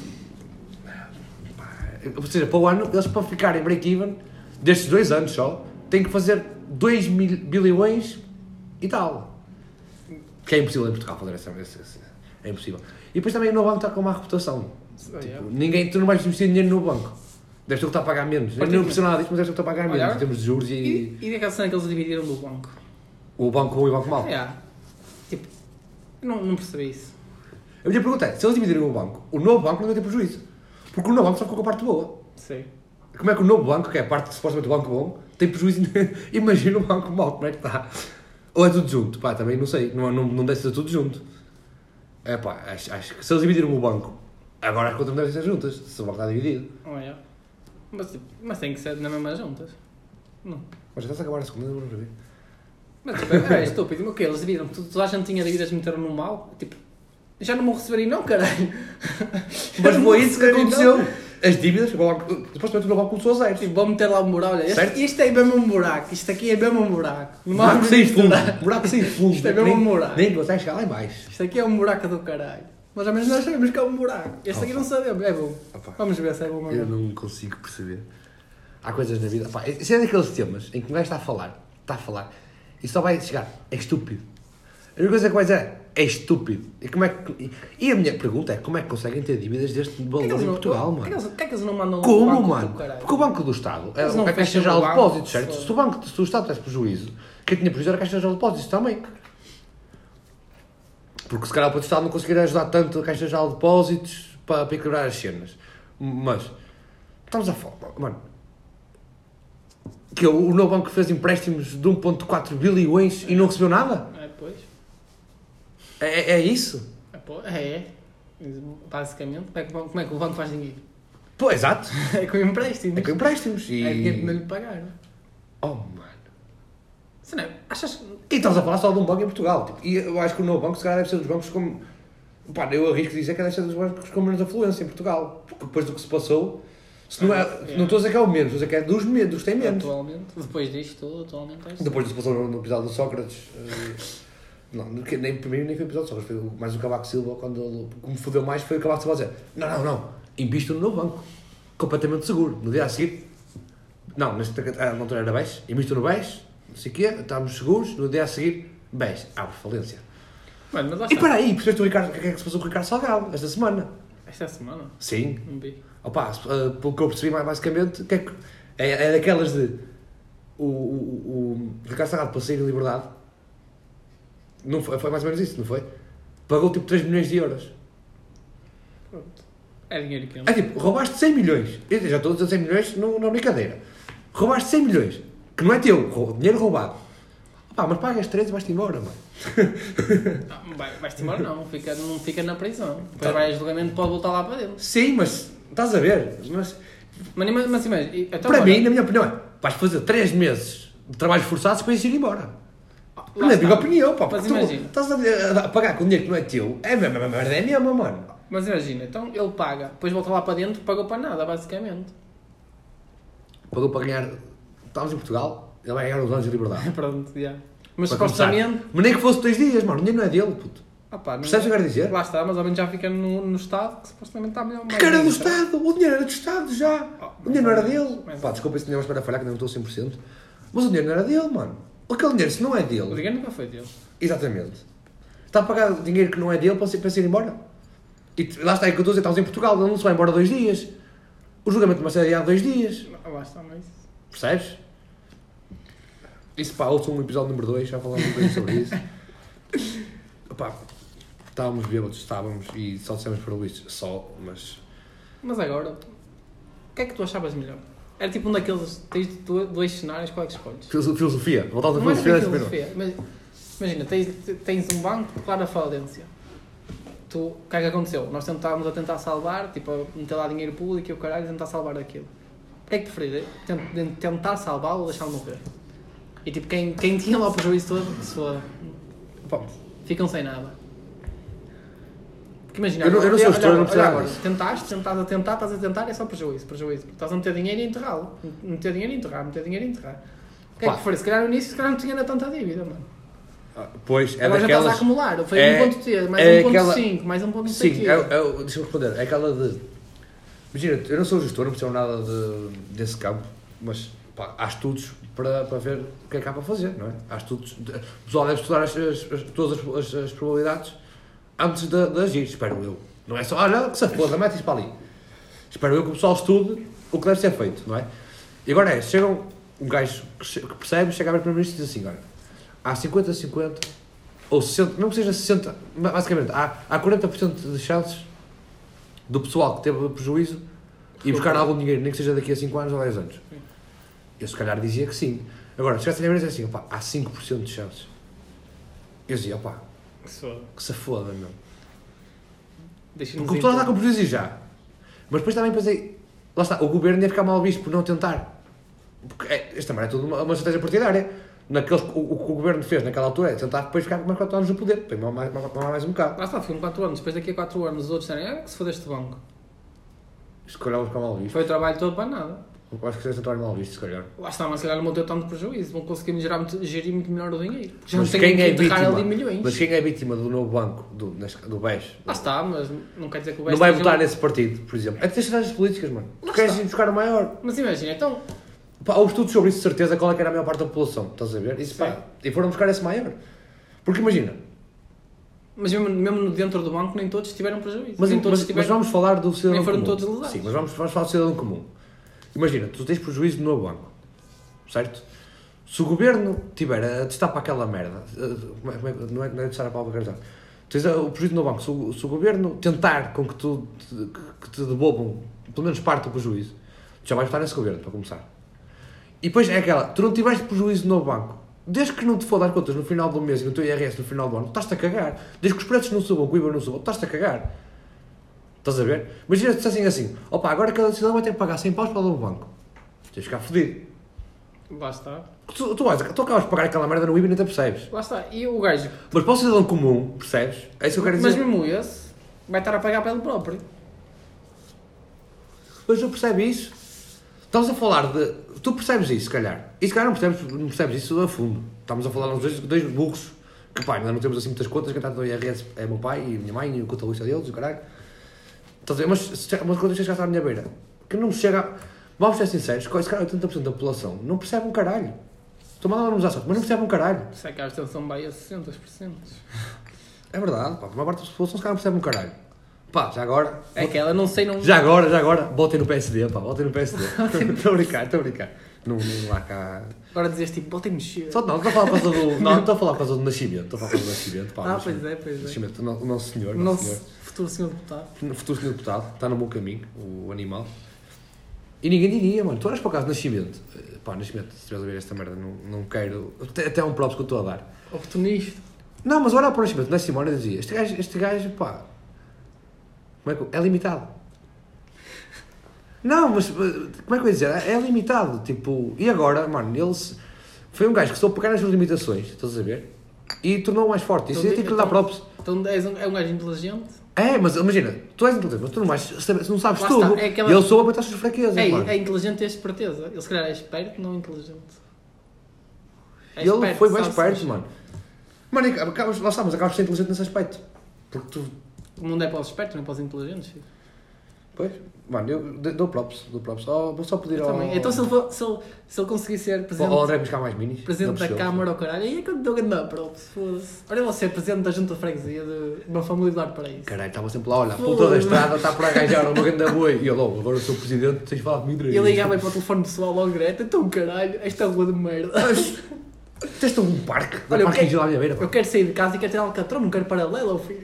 S2: Ou seja, para o ano, eles para ficarem break-even, destes dois anos só, têm que fazer 2 mil, bilhões e tal. Que é impossível em Portugal fazer essa... É impossível. E depois também o novo banco está com má reputação. Tipo, ninguém, tu não vais investir dinheiro no banco. Deves ter que estar a pagar menos. Eu não percebo nada disso, mas deves ter que estar a pagar menos em termos de juros e...
S3: E, e daquela cena que eles dividiram do banco?
S2: O banco bom e o banco mau.
S3: É. Tipo, não, não percebi isso.
S2: A minha pergunta é, se eles dividirem o banco, o novo banco não vai ter prejuízo. Porque o novo banco só ficou com a parte boa.
S3: Sei.
S2: Como é que o novo banco, que é a parte supostamente do banco bom, tem prejuízo? Imagina o banco mau, como é que está? Ou é tudo junto? Pá, também não sei, não, não, não deve ser tudo junto. É pá, acho, acho que se eles dividiram o banco, agora as contas não devem ser juntas, se o banco está dividido.
S3: Olha. Mas, tipo, mas tem que ser na mesma juntas. Não.
S2: Mas já está a acabar a segunda, não ver.
S3: Mas tipo, é estúpido. O quê? Eles dividiram. Tu- Toda a gente tinha dívidas e meteram no mal. Tipo, já não vão receber e não, caralho.
S2: Mas
S3: Já não
S2: foi isso que
S3: não.
S2: aconteceu. As dívidas, supostamente o banco começou a zero.
S3: Tipo, vou meter lá um buraco. Olha,
S2: Certo?
S3: este, isto é mesmo um buraco. Isto aqui é mesmo um buraco. Não
S2: buraco sem fundo, buraco sem fundo.
S3: Isto é mesmo
S2: nem,
S3: um buraco.
S2: Nem consegue chegar lá em baixo.
S3: Isto aqui é um buraco do caralho. Mas ao menos nós sabemos que é um buraco. Este aqui não sabemos. É bom.
S2: Opa.
S3: Vamos ver se é bom ou
S2: Eu
S3: não.
S2: não consigo perceber. Há coisas na vida. Pá, isso é daqueles temas em que um gajo está a falar, está a falar, e só vai chegar. É estúpido. A única coisa que vai dizer é, é estúpido. E, como é que, e a minha pergunta é como é que conseguem ter dívidas deste valor em Portugal,
S3: que
S2: mano?
S3: eles- Porquê que eles não mandam
S2: Como,
S3: banco do
S2: mano? Porque o Banco do Estado é, é a Caixa Geral
S3: o
S2: de Depósitos, certo? Se o, banco, se o Estado tivesse prejuízo, quem tinha prejuízo era a Caixa Geral de Depósitos também. Porque se calhar o Banco do Estado não conseguiria ajudar tanto a Caixa Geral de Depósitos para, para equilibrar as cenas. Mas, estamos a falar, mano. Que o, o novo banco fez empréstimos de 1.4 bilhões e não recebeu nada?
S3: É, pois.
S2: É, é- é isso?
S3: É. É, é. Basicamente, como é, que, o banco- faz dinheiro?
S2: Pô, exato.
S3: É com empréstimos.
S2: É com empréstimos. E...
S3: É dinheiro que não lhe pagaram.
S2: Oh, mano.
S3: Se não, achas que.
S2: E estamos a falar só de um banco em Portugal. tipo, e eu acho que o novo banco, se calhar, deve ser dos bancos como. Pá, eu arrisco dizer que é desta dos bancos com menos afluência em Portugal. Porque depois do que se passou, se não, é,
S3: É.
S2: não estou a dizer que é o menos, estou a dizer que é dos menos, têm menos.
S3: Atualmente, depois disto tudo, atualmente é.
S2: Depois do que se passou no, no episódio do Sócrates. não, nem, para mim nem foi o episódio Sócrates, foi o- mais o Cavaco Silva, quando ele, o me fodeu mais foi o Cavaco Silva a dizer: Não, não, não, invisto no meu banco, completamente seguro. No dia a seguir, não, neste ah, não era BES, invisto no BES, não sei o quê, estamos seguros. No dia a seguir, BES, abre falência.
S3: Mano, mas lá
S2: E
S3: está.
S2: para aí, percebeste o, Ricardo, o que é que se passou com o Ricardo Salgado esta semana?
S3: Esta semana,
S2: Sim,
S3: não vi.
S2: Opa, eh, pelo que eu percebi mais basicamente, o que é, que- é, é daquelas de o, o, o Ricardo Salgado para sair em liberdade não foi, foi mais ou menos isso, não foi? Pagou tipo 3 milhões de euros.
S3: Pronto. É dinheiro que
S2: É tipo, roubaste 100 milhões. Eu já estou a dizer 100 milhões não, não é brincadeira. Roubaste 100 milhões, que não é teu, dinheiro roubado. Opa, mas pagas 3 e vais-te embora, mano.
S3: Vai, vais-te embora não, fica, não fica na prisão. Depois
S2: Tá.
S3: vai a julgamento pode voltar lá para dentro.
S2: Sim, mas estás a ver. Mas,
S3: Mas, mas, mas imagina, e- então,
S2: para
S3: olha,
S2: mim, na minha opinião, é, vais fazer 3 meses de trabalhos forçados para ir embora. Na minha
S3: está.
S2: opinião, pá,
S3: Mas imagina.
S2: estás a, a pagar com dinheiro que não é teu, é a mesma merda, é a mesma, mano.
S3: Mas imagina, então ele paga, depois volta lá para dentro, pagou para nada, basicamente.
S2: Pagou para ganhar, estávamos em Portugal, ele vai ganhar os anos de liberdade.
S3: Pronto, já. Mas
S2: Para começar.
S3: supostamente.
S2: Mas nem que fosse dois dias, mano, o dinheiro não é dele, puto.
S3: Ah, pá, não-
S2: Percebes o que eu quero dizer?
S3: Lá está, mas ao menos já fica no, no Estado que supostamente está melhor.
S2: Que
S3: mais
S2: cara do
S3: bem,
S2: Estado, o dinheiro era do Estado já.
S3: Oh,
S2: O dinheiro não era
S3: mais
S2: dele.
S3: mais
S2: Pá, desculpa se tinha uma espera falhar que não estou 100%. Mas o dinheiro não era dele, mano. Aquele dinheiro, se não é
S3: O
S2: dele,
S3: dinheiro nunca foi dele.
S2: exatamente. Está a pagar dinheiro que não é dele para se, para embora. E lá está, é que eu estou a dizer, estamos em Portugal, ele não se vai embora dois dias. O julgamento vai ser adiado dois dias.
S3: Ah, Lá está, mas.
S2: Percebes? Isso pá, ouçam um episódio número 2, já falamos um bocadinho sobre isso. Pá, estávamos bêbados, estávamos e só dissemos para o Luís, só, mas.
S3: Mas agora, o que é que tu achavas melhor? Era tipo um daqueles. Tens do- dois cenários, qual é que escolhes?
S2: Filoso- Filosofia, voltava da
S3: Não é
S2: filosofia,
S3: filosofia. Mas, imagina, tens, tens um banco que declara falência. Tu, o que é que aconteceu? Nós estávamos a tentar salvar, tipo, a meter lá dinheiro público e o caralho, tentar salvar aquilo. O que é que preferes? Tent- Tentar salvá-lo ou deixá-lo morrer? E tipo, quem, quem tinha lá o prejuízo todo, foda.
S2: Pá,
S3: Ficam sem nada. Porque imagina,
S2: Eu não- eu não sou gestor, não nada
S3: agora, tentaste, tentaste a tentar, estás a tentar, é só prejuízo, prejuízo. Porque Estás a meter dinheiro e enterrá-lo. Meter dinheiro e enterrar, meter dinheiro e enterrar. O que é que preferes? Se calhar no início, se calhar não tinha ainda tanta dívida, mano.
S2: ah, Pois, é
S3: Agora já estás a
S2: daquelas.
S3: acumular. Foi
S2: é-
S3: 1.3, mais
S2: é
S3: 1.5, mais 1.5.
S2: Sim, é, é, deixa-me responder, é aquela de. Imagina, eu não sou gestor, não percebo nada de, desse campo, mas pá, há estudos para, para ver o que é que há para fazer, não é? Há estudos. O pessoal deve estudar as, as- as- todas as, as- as probabilidades antes de, de agir, espero eu. Não é só, olha, que se foda, mete isso para ali. Espero eu que o pessoal estude o que deve ser feito, não é? E agora é, chega um, um gajo que, que percebe, chega a ver primeiro-ministro e diz assim: olha, há 50-50, ou 60, não que seja 60, ba- basicamente, há, há 40% de chances do pessoal que teve prejuízo e buscar algum dinheiro, nem que seja daqui a 5 anos ou 10 anos. Eu se calhar dizia que sim. Agora, se chegasse a dizer assim, opá, há 5% de chances. Eu dizia, opá, que se foda, meu.
S3: Deixa-nos
S2: Porque o pessoal está com prejuízo já. Mas depois também pensei, lá está, o governo ia ficar mal visto por não tentar. Porque é, isto também é tudo uma, uma estratégia partidária. Naqueles, o, o que o governo fez naquela altura é tentar depois ficar com mais 4 anos no poder, ir mais, mais, mais, mais um bocado.
S3: Lá está, ficam 4 anos. Depois daqui a 4 anos os outros disserem, ah, que se fodeste banco.
S2: Se calhar vou ficar mal visto.
S3: Foi o trabalho todo para nada.
S2: Eu acho que seja tentar mal visto, se calhar.
S3: Lá está, mas se calhar não ter tanto prejuízo. Vão conseguir gerar muito, gerir muito melhor o dinheiro. Já
S2: Mas
S3: não
S2: quem
S3: que
S2: é
S3: enterrar
S2: vítima?
S3: ali milhões.
S2: Mas quem é vítima do novo banco, do, do BES,
S3: Lá está, mas não quer dizer que o
S2: não
S3: BES
S2: vai
S3: esteja-
S2: votar nesse partido, por exemplo. É que tens estratégias políticas, mano. Tu
S3: Lá
S2: queres
S3: está.
S2: ir buscar o maior.
S3: Mas imagina, então,
S2: Pá, houve estudos sobre isso, de certeza, qual é que era a maior parte da população. Estás a ver? Isso, pá, e foram buscar esse maior. Porque imagina,
S3: mas mesmo, mesmo dentro do banco nem todos tiveram prejuízo.
S2: Mas,
S3: nem todos
S2: mas,
S3: tiveram...
S2: mas vamos falar do cidadão
S3: Nem foram
S2: comum.
S3: todos lesados.
S2: Sim, mas vamos, vamos falar do cidadão comum. Imagina, tu tens prejuízo no banco, certo? Se o governo tiver a testar para aquela merda, eh, é- é- não é, não é testar a palavra que tens o prejuízo no banco, se o, se o governo tentar com que, tu, que te devolvam pelo menos parte do prejuízo, tu já vais votar nesse governo, para começar. E depois é aquela, tu não tiveste prejuízo no banco, desde que não te for dar contas no final do mês e no teu IRS no final do ano, estás-te a cagar. Desde que os preços não subam, que o IVA não suba, estás-te a cagar. Estás a ver? Imagina se dissessem assim, opa, agora cada cidadão vai ter que pagar 100 paus para dar um banco. Tens de ficar fodido.
S3: Lá está.
S2: Tu, tu, tu acabas de pagar aquela merda no IVA e nem te percebes.
S3: Lá está. E o gajo...
S2: Mas para o cidadão comum, percebes? É isso que eu quero
S3: Mas
S2: dizer.
S3: mesmo esse, vai estar a pagar pelo próprio.
S2: Mas não percebe isso. Estamos a falar de. Tu percebes isso, se calhar. E se calhar não percebes, não percebes isso a fundo. Estamos a falar dos dois, dois burros que, pá, ainda não temos assim muitas contas. Quem está no IRS é meu pai e minha mãe e o contabilista deles, o caralho. Estás a ver? Mas se uma coisa chega à minha beira, que não chega. a- Vamos ser sinceros, se calhar 80% da população não percebe um caralho. Estou mal a nos sorte, mas não percebe um caralho.
S3: Se é que a abstenção vai a 60%.
S2: É verdade, pá. A maior parte da população se calhar não percebe um caralho. Pá, já agora.
S3: É que ela não sei, não.
S2: Já agora, já agora, botem no PSD, pá, botem no PSD. Estou a brincar, estou a brincar. Não, não há cá.
S3: Agora dizes tipo, voltem a mexer.
S2: Só, não, estou a falar por causa do. Não, estou a falar por causa do nascimento. Estou a falar por causa do nascimento. Pá,
S3: Ah,
S2: o
S3: pois é, pois é.
S2: Nascimento, o no- o nosso senhor.
S3: O
S2: o nosso
S3: nosso futuro senhor deputado.
S2: futuro senhor deputado, está no bom caminho, o animal. E ninguém diria, mano. Tu olhas para o caso nascimento. eh, Pá, nascimento, se estiveres a ver esta merda, não, não quero. Até, até é um próprio que eu estou a dar.
S3: Oportunista.
S2: Não, mas olha para o nascimento da Simone dizia: Este gajo, este gajo, pá. Como é que. É limitado. Não, mas. eh, Como é que eu ia dizer? É limitado. Tipo. E agora, mano, ele. se- Foi um gajo que soube pegar nas suas limitações, estás a ver? E tornou-o mais forte. Isso
S3: Então,
S2: eu tenho que lhe dar
S3: então-
S2: props.
S3: Então um, é um gajo inteligente.
S2: É, mas imagina, tu és inteligente, mas tu não, vais, saber- não sabes
S3: Lá
S2: tudo.
S3: é aquela-
S2: E ele soube aguentar as suas fraquezas,
S3: É,
S2: mano.
S3: é inteligente ter esperteza. Ele se calhar é esperto, não inteligente. É
S2: E ele
S3: esperto,
S2: foi
S3: sabe-se
S2: esperto,
S3: mexer.
S2: mano. Mano, e acabas, lá está, mas acabas de ser inteligente nesse aspecto. Porque tu.
S3: O mundo é para os espertos, não é para os inteligentes. filho.
S2: Pois, mano, eu dou props, dou props. Oh, vou só pedir
S3: Eu
S2: ao.
S3: também. Então se ele, for, se, ele, se ele conseguir ser presidente,
S2: ao André buscar mais minis.
S3: presidente da. Câmara ou caralho, aí é que eu dou grande props. Foda-se. Olha ser presidente da junta de freguesia de uma família do Paraíso.
S2: Caralho, estava sempre lá, olha, a puta da estrada está por arranjar uma grande boi. E ele, oh, agora eu sou presidente, tens de mim direito.
S3: E ligava para o telefone pessoal logo direto, então caralho, esta rua de merda.
S2: Tens um parque,
S3: Olha,
S2: um parque
S3: eu
S2: à minha beira.
S3: Eu quero sair de casa e quero ter alcatrão, não quero paralelo, filho.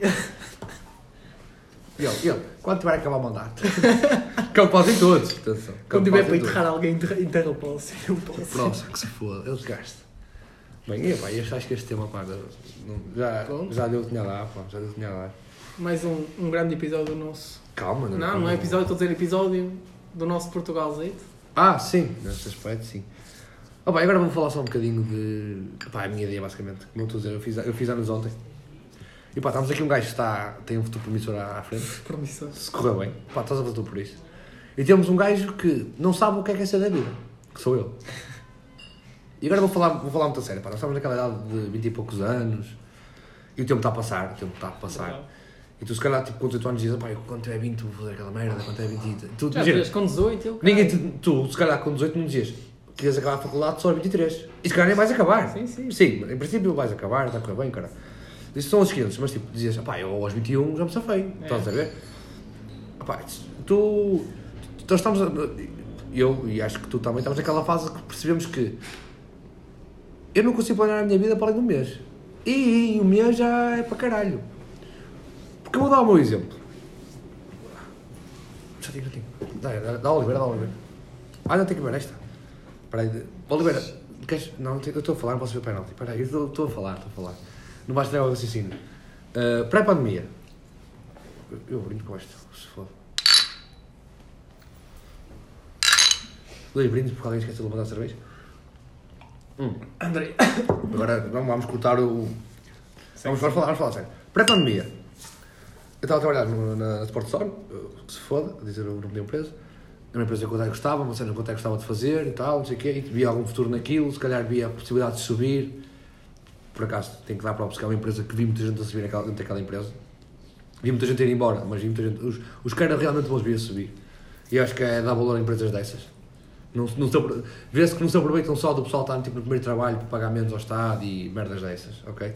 S2: E ele, e ele, quando tiver a acabar o mandato. que eu posso em todos. Atenção. que eu
S3: Quando tiver para enterrar alguém, enterra- enterra o posse. Eu posso.
S2: Próximo, que se foda, eu desgaste. Bem, e, pá, eu acho que este tema, pá, não- já,
S3: Pronto.
S2: já deu o que tinha dar, pá, já deu o que tinha dar.
S3: Mais um, um grande episódio nosso.
S2: Calma,
S3: Não, não é episódio, estou a dizer episódio do nosso Portugal Zeito.
S2: Ah, sim, nesse aspecto, sim. Oh, bem, agora vou falar só um bocadinho de. Pá, a minha ideia, basicamente. Como eu estou a dizer, eu fiz, eu fiz anos ontem. E pá, estamos aqui um gajo que está, tem um futuro promissor à, frente.
S3: Promissor.
S2: Se correr bem, pá, estás a fazer por isso. E temos um gajo que não sabe o que é que é ser da vida, que sou eu. E agora vou falar, vou falar muito a sério, pá, nós estamos naquela idade de 20 e poucos anos e o tempo está a passar, o tempo está a passar. E tu, se calhar, tipo, com 18 anos dizes, pá, eu quando tiver 20 vou fazer aquela merda, quando tiver 20 e... Tu,
S3: Já
S2: imagina,
S3: com 18 eu.
S2: Ninguém te, tu, se calhar com 18 não dizias que ias acabar a faculdade só aos 23. E se calhar nem vais acabar.
S3: Sim, sim.
S2: Sim, em princípio vais acabar, está a correr bem, cara. Isso são os 500, mas tipo, dizias, pá, eu aos 21 já me safei.
S3: É.
S2: Estás a ver? Pá, tu. Nós estamos. a- Eu, e acho que tu também, estamos naquela fase que percebemos que eu não consigo planear a minha vida para além de um mês. E, o mês já é para caralho. Porque eu vou dar o meu exemplo. Já tenho, já tenho. Dá, dá, dá Oliveira, dá Oliveira. Ah, não tenho que ver esta. Espera aí. Oliveira, queres... Não, eu estou a falar, não posso ver o penalti. Espera aí, eu estou a falar, estou a falar. Não vais tirar o raciocínio. Uh, Pré-pandemia. Eu, eu brindo com esta, se for. Dois brindes porque alguém esqueceu de levantar a cerveja. Hum.
S3: André.
S2: Agora não vamos cortar o. Vamos, vamos falar, vamos falar sério. Pré-pandemia. Eu estava a trabalhar no- na Sport Store, que se foda, a dizer o nome da empresa. Era uma empresa que eu até gostava, uma cena que eu até gostava de fazer e tal, não sei o quê, e via algum futuro naquilo, se calhar via a possibilidade de subir. Por acaso, que dar para porque é uma empresa que vi muita gente a subir naquela, dentro daquela empresa. Vi muita gente ir embora, mas vi muita gente. Os, os que eram realmente bons via subir. E acho que é dar valor a empresas dessas. Não, não Vê-se que não se aproveitam só do pessoal que está tipo, no primeiro trabalho para pagar menos ao Estado e merdas dessas, ok?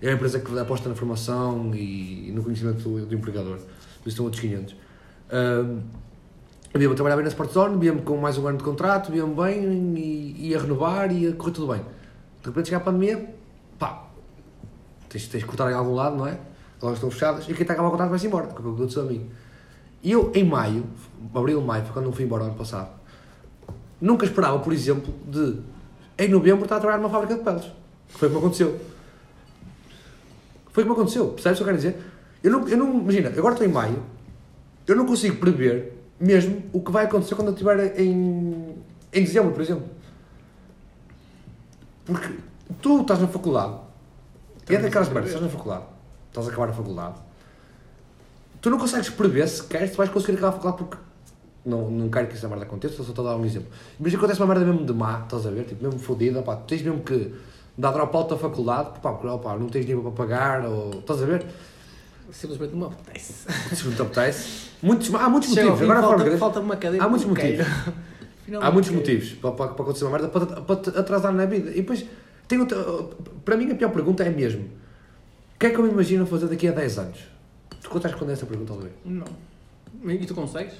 S2: É uma empresa que aposta na formação e, e no conhecimento do, do empregador. Por isso são outros 500. Um, via-me a trabalhar bem na Sport Zone, via-me com mais um ano de contrato, via-me bem e ia renovar e ia correr tudo bem. De repente chega a pandemia, tens, tens que cortar em algum lado, não é? As lojas estão fechadas e quem está a acabar o contrato vai-se embora, que é o aconteceu a mim. E eu, em maio, abril, maio, foi quando eu fui embora ano passado, nunca esperava, por exemplo, de em novembro estar a trabalhar numa fábrica de peles. Foi como aconteceu. Foi como aconteceu, percebes o que eu quero dizer? Eu não, eu não, imagina, agora estou em maio, eu não consigo prever mesmo o que vai acontecer quando eu estiver em, em dezembro, por exemplo. Porque tu estás na faculdade, e é daquelas merdas, estás na faculdade, estás a acabar a faculdade, tu não consegues prever sequer se vais conseguir aquela faculdade porque. Não, não quero que essa merda aconteça, só estou a dar um exemplo. Imagina que acontece uma merda mesmo de má, estás a ver? Tipo, mesmo fodida, pá, tu tens mesmo que dar dropout da faculdade, pá, porque pá, não tens dinheiro para pagar, ou. estás a ver?
S3: Simplesmente não me apetece.
S2: Se não te apetece. Muitos, há muitos
S3: Chega
S2: motivos, agora a forma
S3: falta, falta uma cadeira.
S2: Há muitos motivos. Há muitos motivos para, para, para acontecer uma merda, para, para te atrasar na vida. E depois, tem outra, para mim a pior pergunta é mesmo, o que é que eu me imagino fazer daqui a 10 anos? Tu consegues responder essa pergunta, Oliveira?
S3: Não. E tu consegues?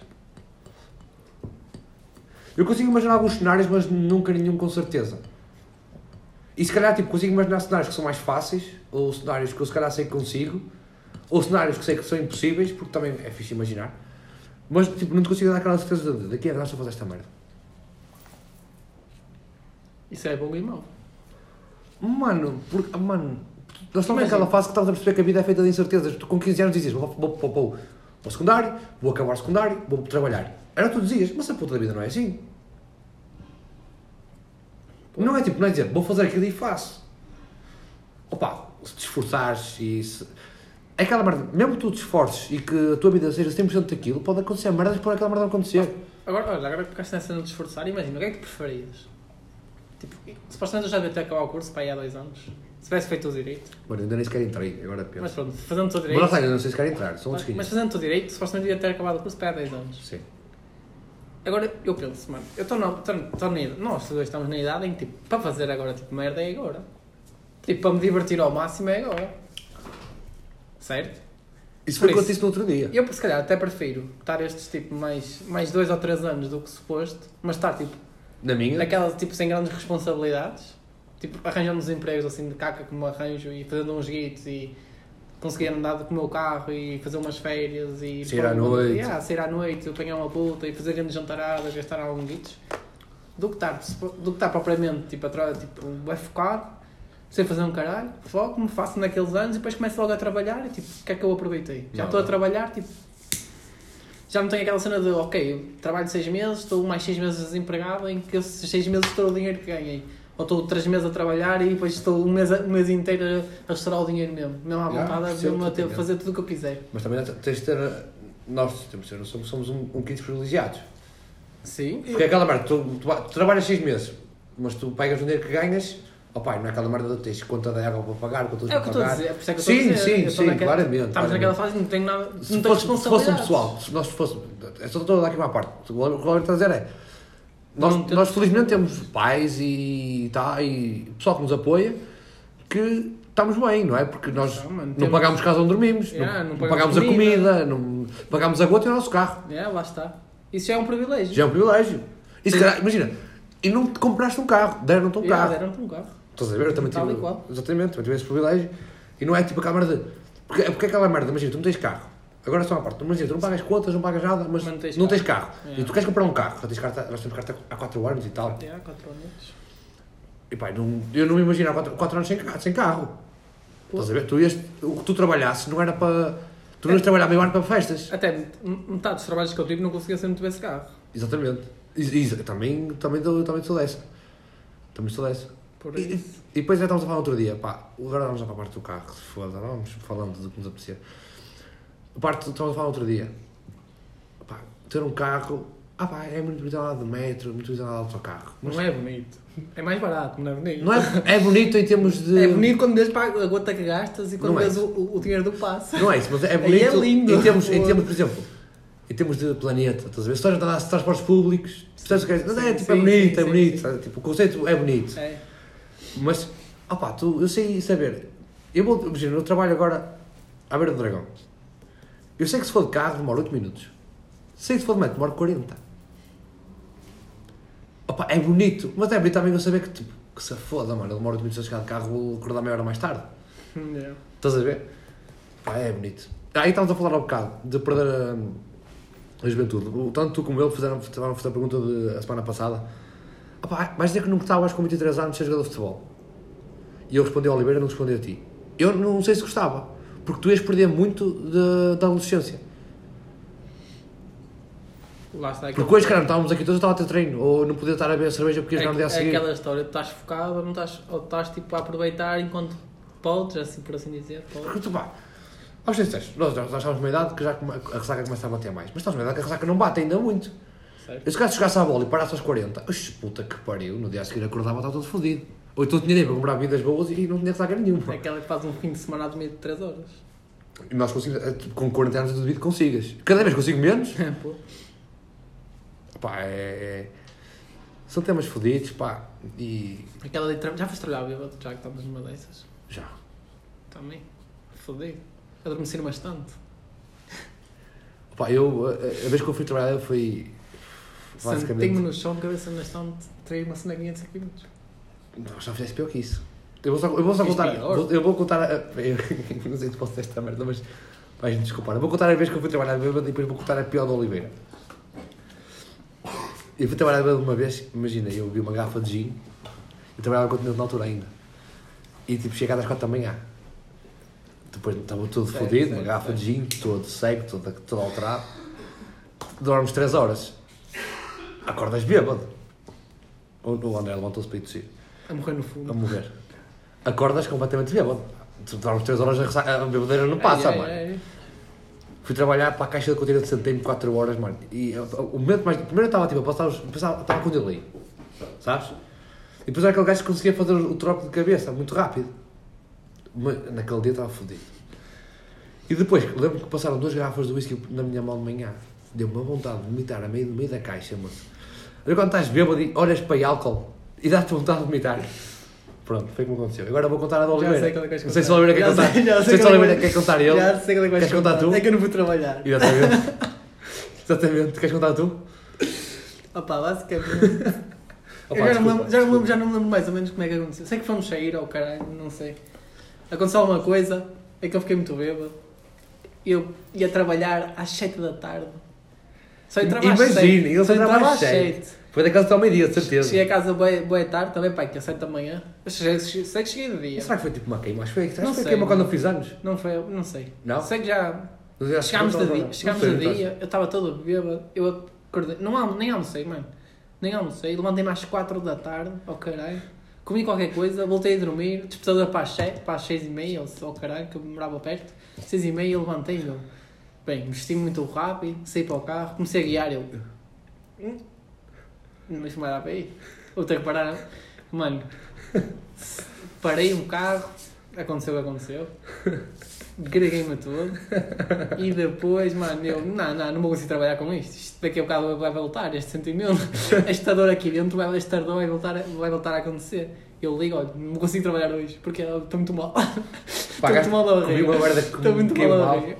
S2: Eu consigo imaginar alguns cenários, mas nunca nenhum com certeza. E se calhar, tipo, consigo imaginar cenários que são mais fáceis, ou cenários que eu se calhar sei que consigo, ou cenários que sei que são impossíveis, porque também é fixe imaginar. Mas, tipo, não te consigo dar aquela certeza de daqui a 10 anos vou fazer esta merda.
S3: Isso é bom e mau.
S2: Mano, porque, mano, nós estamos naquela fase que estamos a perceber que a vida é feita de incertezas. Tu com 15 anos dizias, vou, vou, vou, vou, para o secundário, vou acabar o secundário, vou trabalhar. Era o que tu dizias, mas a puta da vida não é assim. Não é tipo, não é dizer, vou fazer aquilo e faço. Opa, se te esforçares e se... É aquela merda, mesmo que tu te esforces e que a tua vida seja 100% daquilo, pode acontecer merdas por aquela merda não acontecer.
S3: Agora, olha, agora que ficaste nessa de esforçar, imagina, o que é que tu preferias? Tipo, supostamente eu já devia ter acabado o curso para aí há dois anos. Se tivesse feito o direito.
S2: Mano, ainda nem sequer entrei, agora penso.
S3: Mas pronto, fazendo o teu
S2: Mas
S3: direito.
S2: lá está, não sei se quero entrar, são
S3: mas, mas fazendo o direito, supostamente devia ter acabado o curso para aí há dois anos.
S2: Sim.
S3: Agora eu penso, mano, eu estou na, tô, tô na idade, nós dois estamos na idade em que, tipo, para fazer agora, tipo, merda é agora. Tipo, para me divertir ao máximo é agora. Certo?
S2: Isso foi o que eu
S3: isso.
S2: disse no outro dia.
S3: Eu, se calhar, até prefiro estar estes, tipo, mais, mais dois ou três anos do que suposto, mas estar, tipo,
S2: Na minha?
S3: naquelas, tipo, sem grandes responsabilidades. Tipo, arranjando uns empregos, assim, de caca como arranjo e fazendo uns guitos e conseguir andar com o meu carro e fazer umas férias e...
S2: Sair à noite.
S3: Yeah, sair à noite, apanhar uma puta e fazer grandes jantaradas, gastar alguns guitos. Do que estar, do que estar propriamente, tipo, atrás, tipo, vai focar, sem fazer um caralho, foco-me, faço naqueles anos e depois começo logo a trabalhar e, tipo, o que é que eu aproveitei? Já estou a trabalhar, tipo... Já não tenho aquela cena de, ok, trabalho seis meses, estou mais seis meses desempregado, em que esses seis meses estou o dinheiro que ganhei. Ou estou três meses a trabalhar e depois estou um mês, um mês inteiro a, restaurar o dinheiro mesmo. Mesmo à
S2: Yeah,
S3: vontade,
S2: percebo
S3: mesmo a ter, fazer tudo o que eu quiser.
S2: Mas também tens de ter. Nós temos de ter que somos um, um kit privilegiados.
S3: Sim.
S2: Porque é aquela merda, tu, tu, tu trabalhas 6 meses, mas tu pegas o dinheiro que ganhas, ó pai, não é aquela merda de tens conta de água para pagar, contas
S3: É
S2: para
S3: eu
S2: pagar.
S3: dizer, é por isso é que eu
S2: Sim,
S3: dizer.
S2: sim,
S3: Eu
S2: sim,
S3: naquela-
S2: claramente.
S3: Estamos
S2: claramente.
S3: naquela fase, não tenho nada,
S2: Se
S3: não tenho
S2: fosse, se fosse um pessoal, se nós fosse. É só estou a dar aqui uma parte. O que o Roberto está a dizer é. Nós,
S3: Não
S2: nós felizmente temos pais e, tá, e pessoal que nos apoia que estamos bem, não é? Porque nós
S3: Não, mano,
S2: não pagamos casa onde dormimos,
S3: Yeah,
S2: não,
S3: não pagamos
S2: a
S3: comida.
S2: não pagamos a gota e o nosso carro.
S3: É, lá está. Isso já é um privilégio.
S2: Já é um privilégio. E se calhar, imagina, e não te compraste um carro, deram-te um
S3: Yeah,
S2: carro.
S3: deram-te um carro.
S2: Estás a ver? Eu também tive. Exatamente, também tive esse privilégio. E não é tipo aquela merda. Porque, porque é aquela merda, imagina, tu não tens carro. Agora só uma parte, imagina, tu não pagas contas, não pagas nada, mas
S3: Mas não tens
S2: não
S3: carro.
S2: tens carro.
S3: É.
S2: E tu queres comprar um carro, já tens carta, nós temos carta há 4 anos e tal.
S3: É, quatro anos.
S2: E pá, não, eu não me imagino há 4 anos sem, sem carro.
S3: Pô.
S2: Estás a ver? Tu ias, o que tu trabalhasses não era para. Tu não ias trabalhar meio ano para festas.
S3: Até met- metade dos trabalhos que eu tive não conseguia ser não tivesse carro.
S2: Exatamente. E, também, também, dou- também sou dessa. Também sou dessa.
S3: Por
S2: E,
S3: isso.
S2: e depois já estávamos a falar outro dia, pá, agora vamos já para a parte do carro, se foda, vamos falando do que nos apetecer. A parte, estávamos a falar outro dia, pá, ter um carro, ah pá, é muito bonito andar de metro, muito bonito andar de autocarro. Mas
S3: Não é bonito. É mais barato, não é bonito.
S2: não é, é bonito em termos de...
S3: É bonito quando vês a gota que gastas e quando
S2: Não é
S3: vês
S2: isso.
S3: o, o, dinheiro do passe.
S2: Não é isso, mas é
S3: Aí
S2: bonito
S3: é lindo.
S2: Em, termos, em termos, por exemplo, em termos de planeta, estás a ver? Se estás a andar de transportes públicos, percebes o que é? Mas é,
S3: Sim,
S2: tipo, é
S3: sim,
S2: bonito,
S3: sim,
S2: é bonito,
S3: sim.
S2: tipo, o conceito é bonito.
S3: É.
S2: Mas, opá, tu, eu sei saber. Eu vou, imagina, eu trabalho agora à beira do dragão. Eu sei que se for de carro demora 8 minutos. Sei que se for de metro demora 40. Opá, é bonito, mas é bonito também eu saber que, tipo, que se foda, mano, eu demoro 8 minutos a chegar de carro, vou acordar meia hora mais tarde.
S3: É.
S2: Estás a ver? Pá, é bonito. Aí estávamos a falar há um bocado de perder a, a juventude. Tanto tu como ele fizeram, fizeram a pergunta de, a semana passada. Opá, vais dizer que não gostavas com 23 anos de ser jogador de futebol? E eu respondi ao Oliveira, não respondi a ti. Eu não sei se gostava, porque tu ias perder muito de- da adolescência.
S3: Lá está.
S2: Porque hoje, caramba, estávamos aqui todos, eu estava a ter treino, ou não podia estar a beber cerveja porque ia
S3: é,
S2: no dia a
S3: é
S2: seguir.
S3: aquela história, tu estás focado ou, não estás, ou estás tipo, a aproveitar enquanto podes, assim por assim dizer. podes.
S2: Porque tu, pá, Aos sinceros, nós já, estamos numa idade que já a ressaca começa a bater mais. Mas estamos numa idade que a ressaca não bate ainda muito.
S3: Certo.
S2: Eu se calhar chegasse à bola e parasse aos 40, oxe, puta que pariu, no dia a seguir acordava estava todo fodido. Ou então tinha dinheiro para comprar bebidas boas e não tinha ressaca nenhuma.
S3: É aquela que faz um fim de semana a dormir de 3 horas.
S2: E nós conseguimos, eh, com 40 anos eu duvido que consigas. Cada vez consigo menos,
S3: Pô.
S2: pá, é... é- São temas fodidos, pá, e...
S3: Aquela de tra... Já foste trabalhar bêbado, já que estamos numa dessas?
S2: Já.
S3: Também. Fodido. Adormeceram bastante.
S2: Pá, eu, a, a vez que eu fui trabalhar, eu fui...
S3: Sentei-me
S2: Basicamente...
S3: no chão, cabeça na estante, traí uma soneguinha de 5 minutos.
S2: Não, já fizeste pior que isso. Eu vou só, eu vou só contar. vou- eu vou contar. A, eu, não sei se posso dizer esta merda, mas vais me desculpar. Eu vou contar a vez que eu fui trabalhar bêbado e depois vou contar a pior da Oliveira. Eu fui trabalhar bêbado uma vez, imagina, eu vi uma garrafa de gin. Eu trabalhava com continente na altura ainda. E tipo, cheguei às 4 da manhã. Depois estava todo fodido, uma garrafa de gin, todo seco, todo, todo alterado. Dormes 3 horas. Acordas bêbado. O, o André levantou-se para ir tossir
S3: A morrer no
S2: a
S3: fundo.
S2: morrer. Acordas completamente bêbado. Tu dormes 3 horas, a a bebedeira não passa,
S3: Ai, ai,
S2: mano.
S3: ai.
S2: Fui trabalhar para a caixa de continente, sentei-me 4 horas, mano. E eu- o momento mais. Primeiro eu estava tipo, a passar os. Pensava, estava com delay. Sabes? E depois era aquele gajo que conseguia fazer o troco de cabeça muito rápido. Mas naquele dia estava fodido. E depois, lembro que passaram duas garrafas de whisky na minha mão de manhã. Deu-me uma vontade de vomitar a meio, no meio da caixa, mano. Olha quando estás bêbado e olhas para álcool e dá-te vontade de vomitar. Pronto, foi como aconteceu. Agora vou contar a
S3: Já
S2: Oliveira.
S3: sei qual é que
S2: Não sei se o Oliveira quer
S3: Já
S2: contar.
S3: sei, já
S2: Não
S3: sei
S2: sei se o
S3: é que
S2: Oliveira quer contar ele.
S3: Já sei qual é que vais
S2: Queres contar tu?
S3: É que eu não vou trabalhar.
S2: Exatamente. Exatamente. Queres contar tu?
S3: Opa, basicamente.
S2: Opa,
S3: eu já, não lembro, já, não lembro, já não lembro mais ou menos como é que aconteceu. Sei que fomos sair ao caralho, não sei. Aconteceu alguma coisa, é que eu fiquei muito bêbado. Eu ia trabalhar às 7 da tarde. Só entrava às
S2: Imagina,
S3: 7.
S2: ele só entrava às
S3: sete.
S2: sete. Foi daquela até ao meio-dia, de certeza.
S3: Cheguei a casa boa, boa tarde, também pai, que é 7 da manhã. Sei, que cheguei de dia.
S2: Será que foi tipo uma queima? Acho que foi, acho que
S3: Não
S2: foi queima quando
S3: não.
S2: eu fiz anos.
S3: Não foi, não sei.
S2: Não?
S3: Sei que já chegámos de dia, chegámos
S2: não
S3: dia, eu estava todo bêbado, eu acordei, não, nem almocei, mano. Nem almocei, levantei-me às 4 da tarde, ao caralho. Comi qualquer coisa, voltei a dormir, despertador para as 7, para as 6 e meia, ou ao caralho, que eu morava perto. 6 e meia levantei-me. Bem, vesti muito rápido, saí para o carro, comecei a guiar, eu... Hum, Mas isto não vai dar para ir. Vou ter que parar. Mano, parei um carro, aconteceu o que aconteceu. Greguei-me todo. E depois, mano, eu, não, não, não vou conseguir trabalhar com isto. Isto daqui a bocado vai voltar, este sentimento. Esta dor aqui dentro, esta dor vai voltar, a- vai voltar a acontecer. Eu ligo, olha, não vou conseguir trabalhar hoje, porque estou muito mal. Estou muito mal da barriga. Estou muito mal da barriga.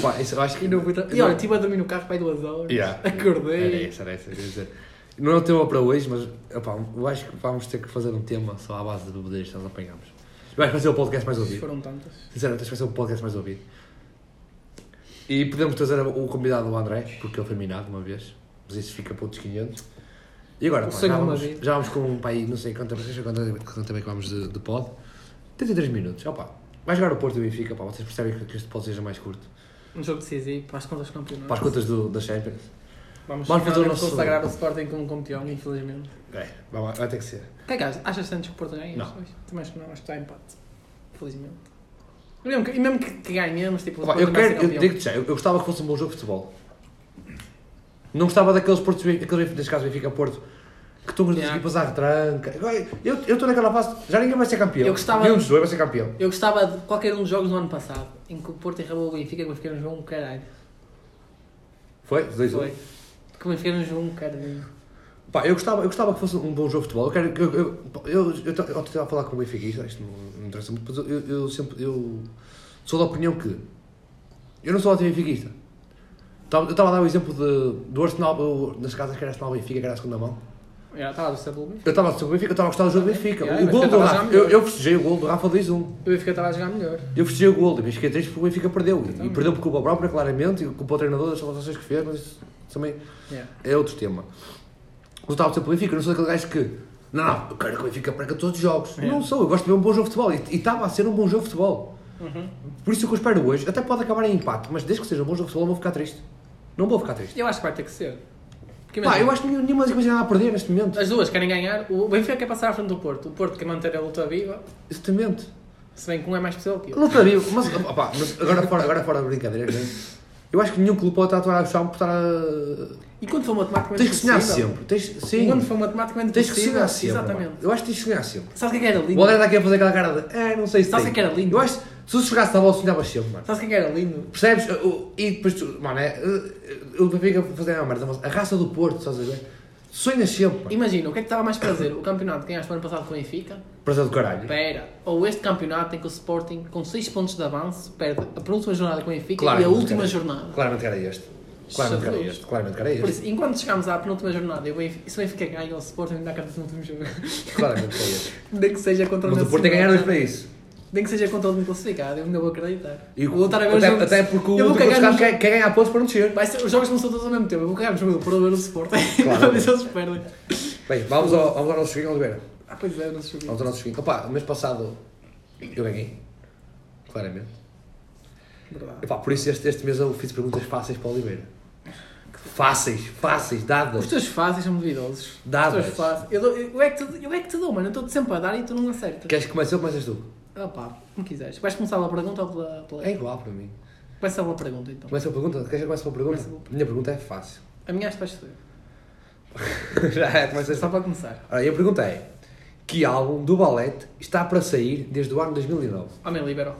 S2: Pá, isso eu acho que
S3: E, não fui tra- e olha, estive a dormir no carro para duas horas.
S2: Yeah. Era
S3: Acordei.
S2: isso, era isso. Quer dizer, não é um tema para hoje, mas opá, eu acho que vamos ter que fazer um tema só à base de bebedeiras que nós apanhamos. Eu acho que vai ser o podcast mais ouvido.
S3: Foram tantas.
S2: Sinceramente, acho que vai ser o podcast mais ouvido. E podemos trazer o convidado o André, porque ele foi minado uma vez. Mas isso fica para outros 500. E agora,
S3: O
S2: pá, já, vamos, já vamos com um pai, não sei quanto, quanto, quanto, é que vamos de, de pod. 33 minutos. Opa, vai jogar o Porto e o Benfica, pá, vocês percebem que este pod seja mais curto.
S3: Um jogo decisivo para as contas do campeonato.
S2: Para as contas do, da Champions.
S3: Vamos,
S2: Vamos fazer o nosso-
S3: consagrar o Sporting como campeão, infelizmente.
S2: É, vai, vai ter que ser.
S3: Que é que achas? Tanto que o Porto ganha?
S2: Não.
S3: Também acho que não, acho que está empate. Felizmente. E mesmo que, e mesmo que, que ganhemos, tipo,
S2: eu quero, eu digo-te já, eu, eu gostava que fosse um bom jogo de futebol. Não gostava daqueles Portos, aqueles, neste caso Benfica Porto, que estão as duas
S3: Yeah.
S2: equipas à retranca. Eu estou naquela fase, já ninguém vai ser campeão.
S3: Eu gostava-
S2: Nenhum dos dois vai ser campeão.
S3: Eu gostava de qualquer um dos jogos do ano passado, em que o Porto enrabou o Benfica, que o Benfica jogou um caralho.
S2: Foi? Os dois
S3: Foi. Que o Benfica jogou um caralho.
S2: Pá, eu gostava, eu gostava que fosse um bom jogo de futebol. Eu quero, eu, eu, eu, eu, eu, eu estava a falar com o Benfica, isto não, não interessa muito, mas eu, eu, eu sempre, eu sou da opinião que eu não sou anti-benfiquista. Eu estava a dar o exemplo de, do Arsenal, nas casas que era Arsenal Benfica, que era a segunda mão.
S3: Estava do Benfica.
S2: Eu estava a Benfica, eu estava a gostar do jogo do Benfica.
S3: Yeah,
S2: o gol
S3: eu
S2: do
S3: estava a
S2: Rafa, eu, eu festejei o gol do Rafa 2-1.
S3: O Benfica estava a jogar melhor.
S2: Eu festejei o gol, e fiquei triste porque o Benfica perdeu. E perdeu por culpa própria, claramente, e culpa o treinador das salvações que fez, mas isso também
S3: Yeah.
S2: é outro tema. Gostava de ser pelo Benfica, eu não sou daquele gajo que. Não, não, eu quero que o Benfica perca todos os jogos.
S3: É.
S2: Não sou, eu gosto de ver um bom jogo de futebol. E estava a ser um bom jogo de futebol.
S3: Uhum.
S2: Por isso que eu espero hoje, até pode acabar em empate, mas desde que seja um bom jogo de futebol, não vou ficar triste. Não vou ficar triste.
S3: Eu acho que vai ter que ser.
S2: Pá, eu acho que nenhuma das equipas tem nada a perder neste momento.
S3: As duas querem ganhar. O Benfica quer passar à frente do Porto. O Porto quer manter a luta viva.
S2: Exatamente.
S3: Se bem que um é mais especial que o outro.
S2: sabia, mas, opá, mas agora fora, agora fora de brincadeiras, né? eu acho que nenhum clube pode estar a chão por estar a...
S3: E quando for matematicamente
S2: Tens que sonhar
S3: possível-
S2: sempre, tens, sim,
S3: Quando for matematicamente
S2: tens que
S3: possível,
S2: sonhar sempre.
S3: Exatamente.
S2: mano. Eu acho que tens que sonhar sempre.
S3: Sabes o que é era lindo?
S2: O André está aqui a fazer aquela cara de, é, não sei se
S3: Sabes
S2: tem.
S3: o que é que era lindo?
S2: Eu acho se tu chegasse na bola, sonhavas sempre, mano.
S3: Sabes o que é que era lindo?
S2: Percebes? E depois, tu, mano, é, o Benfica a fazer a merda, mas a raça do Porto, estás a ver? Sonhas sempre, mano.
S3: Imagina, o que é que estava mais prazer? O campeonato que ganhaste o ano passado com o Benfica?
S2: Prazer do caralho.
S3: Espera. Ou este campeonato em que o Sporting, com 6 pontos de avanço, perde a penúltima jornada com o Benfica
S2: Claro,
S3: e a última jornada.
S2: Claramente que era este. Claramente que era este. Claramente que era
S3: Por
S2: este.
S3: isso, enquanto chegámos à penúltima jornada e o Benfica, se o Benfica ganha, o Sporting dá a cabeça no último jogo.
S2: Claramente que era este.
S3: Nem que seja contra o
S2: Mas o Porto que ganhar dois para isso.
S3: Nem que seja contra o último classificado, eu ainda vou acreditar.
S2: E
S3: vou estar a ver os
S2: até,
S3: jogos.
S2: até porque o
S3: Eu vou cagar nos-
S2: quer, quer ganhar pontos para não descer.
S3: Vai ser, os jogos não são todos ao mesmo tempo, eu vou cagar no jogo para ver o Sporting.
S2: Claro.
S3: para ver se eles perdem.
S2: Bem, vamos ao, vamos ao nosso joguinho, Oliveira.
S3: Ah, pois é, não se jogou.
S2: Vamos ao nosso joguinho. Opa, o mês passado eu ganhei. Claramente.
S3: Verdade.
S2: Epá, por isso este, este mês eu fiz perguntas fáceis para o Oliveira. Fáceis, fáceis,
S3: Os
S2: dadas.
S3: teus fáceis são duvidosos. Os
S2: Dadas.
S3: teus fáceis. Eu, dou- eu, é que te, eu é que te dou, mano. Eu estou-te sempre a dar e tu não acertas.
S2: Queres que comece eu ou começas tu?
S3: Ah pá, como quiseres. Vais começar pela pergunta ou pela. pela...
S2: É igual para mim.
S3: Começa pela pergunta então.
S2: Começa a pergunta? Queres que eu comece pela pergunta?
S3: Começa pela
S2: A minha pergunta é fácil.
S3: A minha acho que vais saber.
S2: Já é, começa
S3: Só para começar.
S2: Ora, e a pergunta é: Que álbum do Balete está para sair desde o ano 2009?
S3: Homem liberou.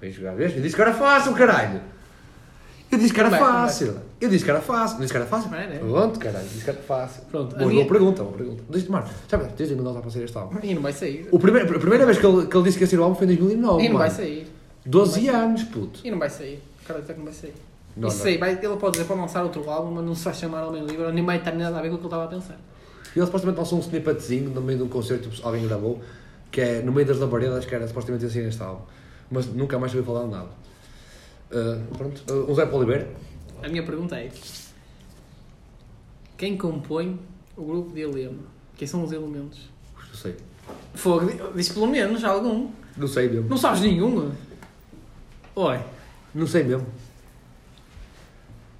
S2: Vem jogar, vês? Eu disse que era fácil, caralho! Eu disse que era fácil! Eu disse que era fácil! Eu disse que era fácil!
S3: Não é, né?
S2: Pronto, caralho, disse que era fácil.
S3: Pronto, a
S2: Boa,
S3: minha-
S2: boa pergunta, boa pergunta. Desde, mano, sabe, desde 2009 está para sair este álbum.
S3: E não vai sair.
S2: O primeiro, a primeira vez que ele, que ele disse que ia sair o álbum foi em 2009.
S3: E não vai
S2: mano.
S3: sair.
S2: 12 anos, puto.
S3: E não vai sair. Cara, até que não vai sair.
S2: Não,
S3: Isso
S2: não.
S3: aí, vai, ele pode dizer para lançar outro álbum, mas não se vai chamar Homem Livre, nem vai ter nada a ver com o que ele estava a pensar.
S2: Ele supostamente lançou um snippetzinho no meio de um concerto que alguém gravou, que é no meio das labaredas, que era supostamente ia sair neste álbum. Mas nunca mais ouvi falar de nada. Uh, pronto, uh, um Zé para Oliveira.
S3: A minha pergunta é: Quem compõe o grupo de Helena? Quem são os elementos?
S2: Não sei.
S3: Fogo, diz pelo menos algum.
S2: Não sei mesmo.
S3: Não sabes nenhum? Oi.
S2: Não sei mesmo.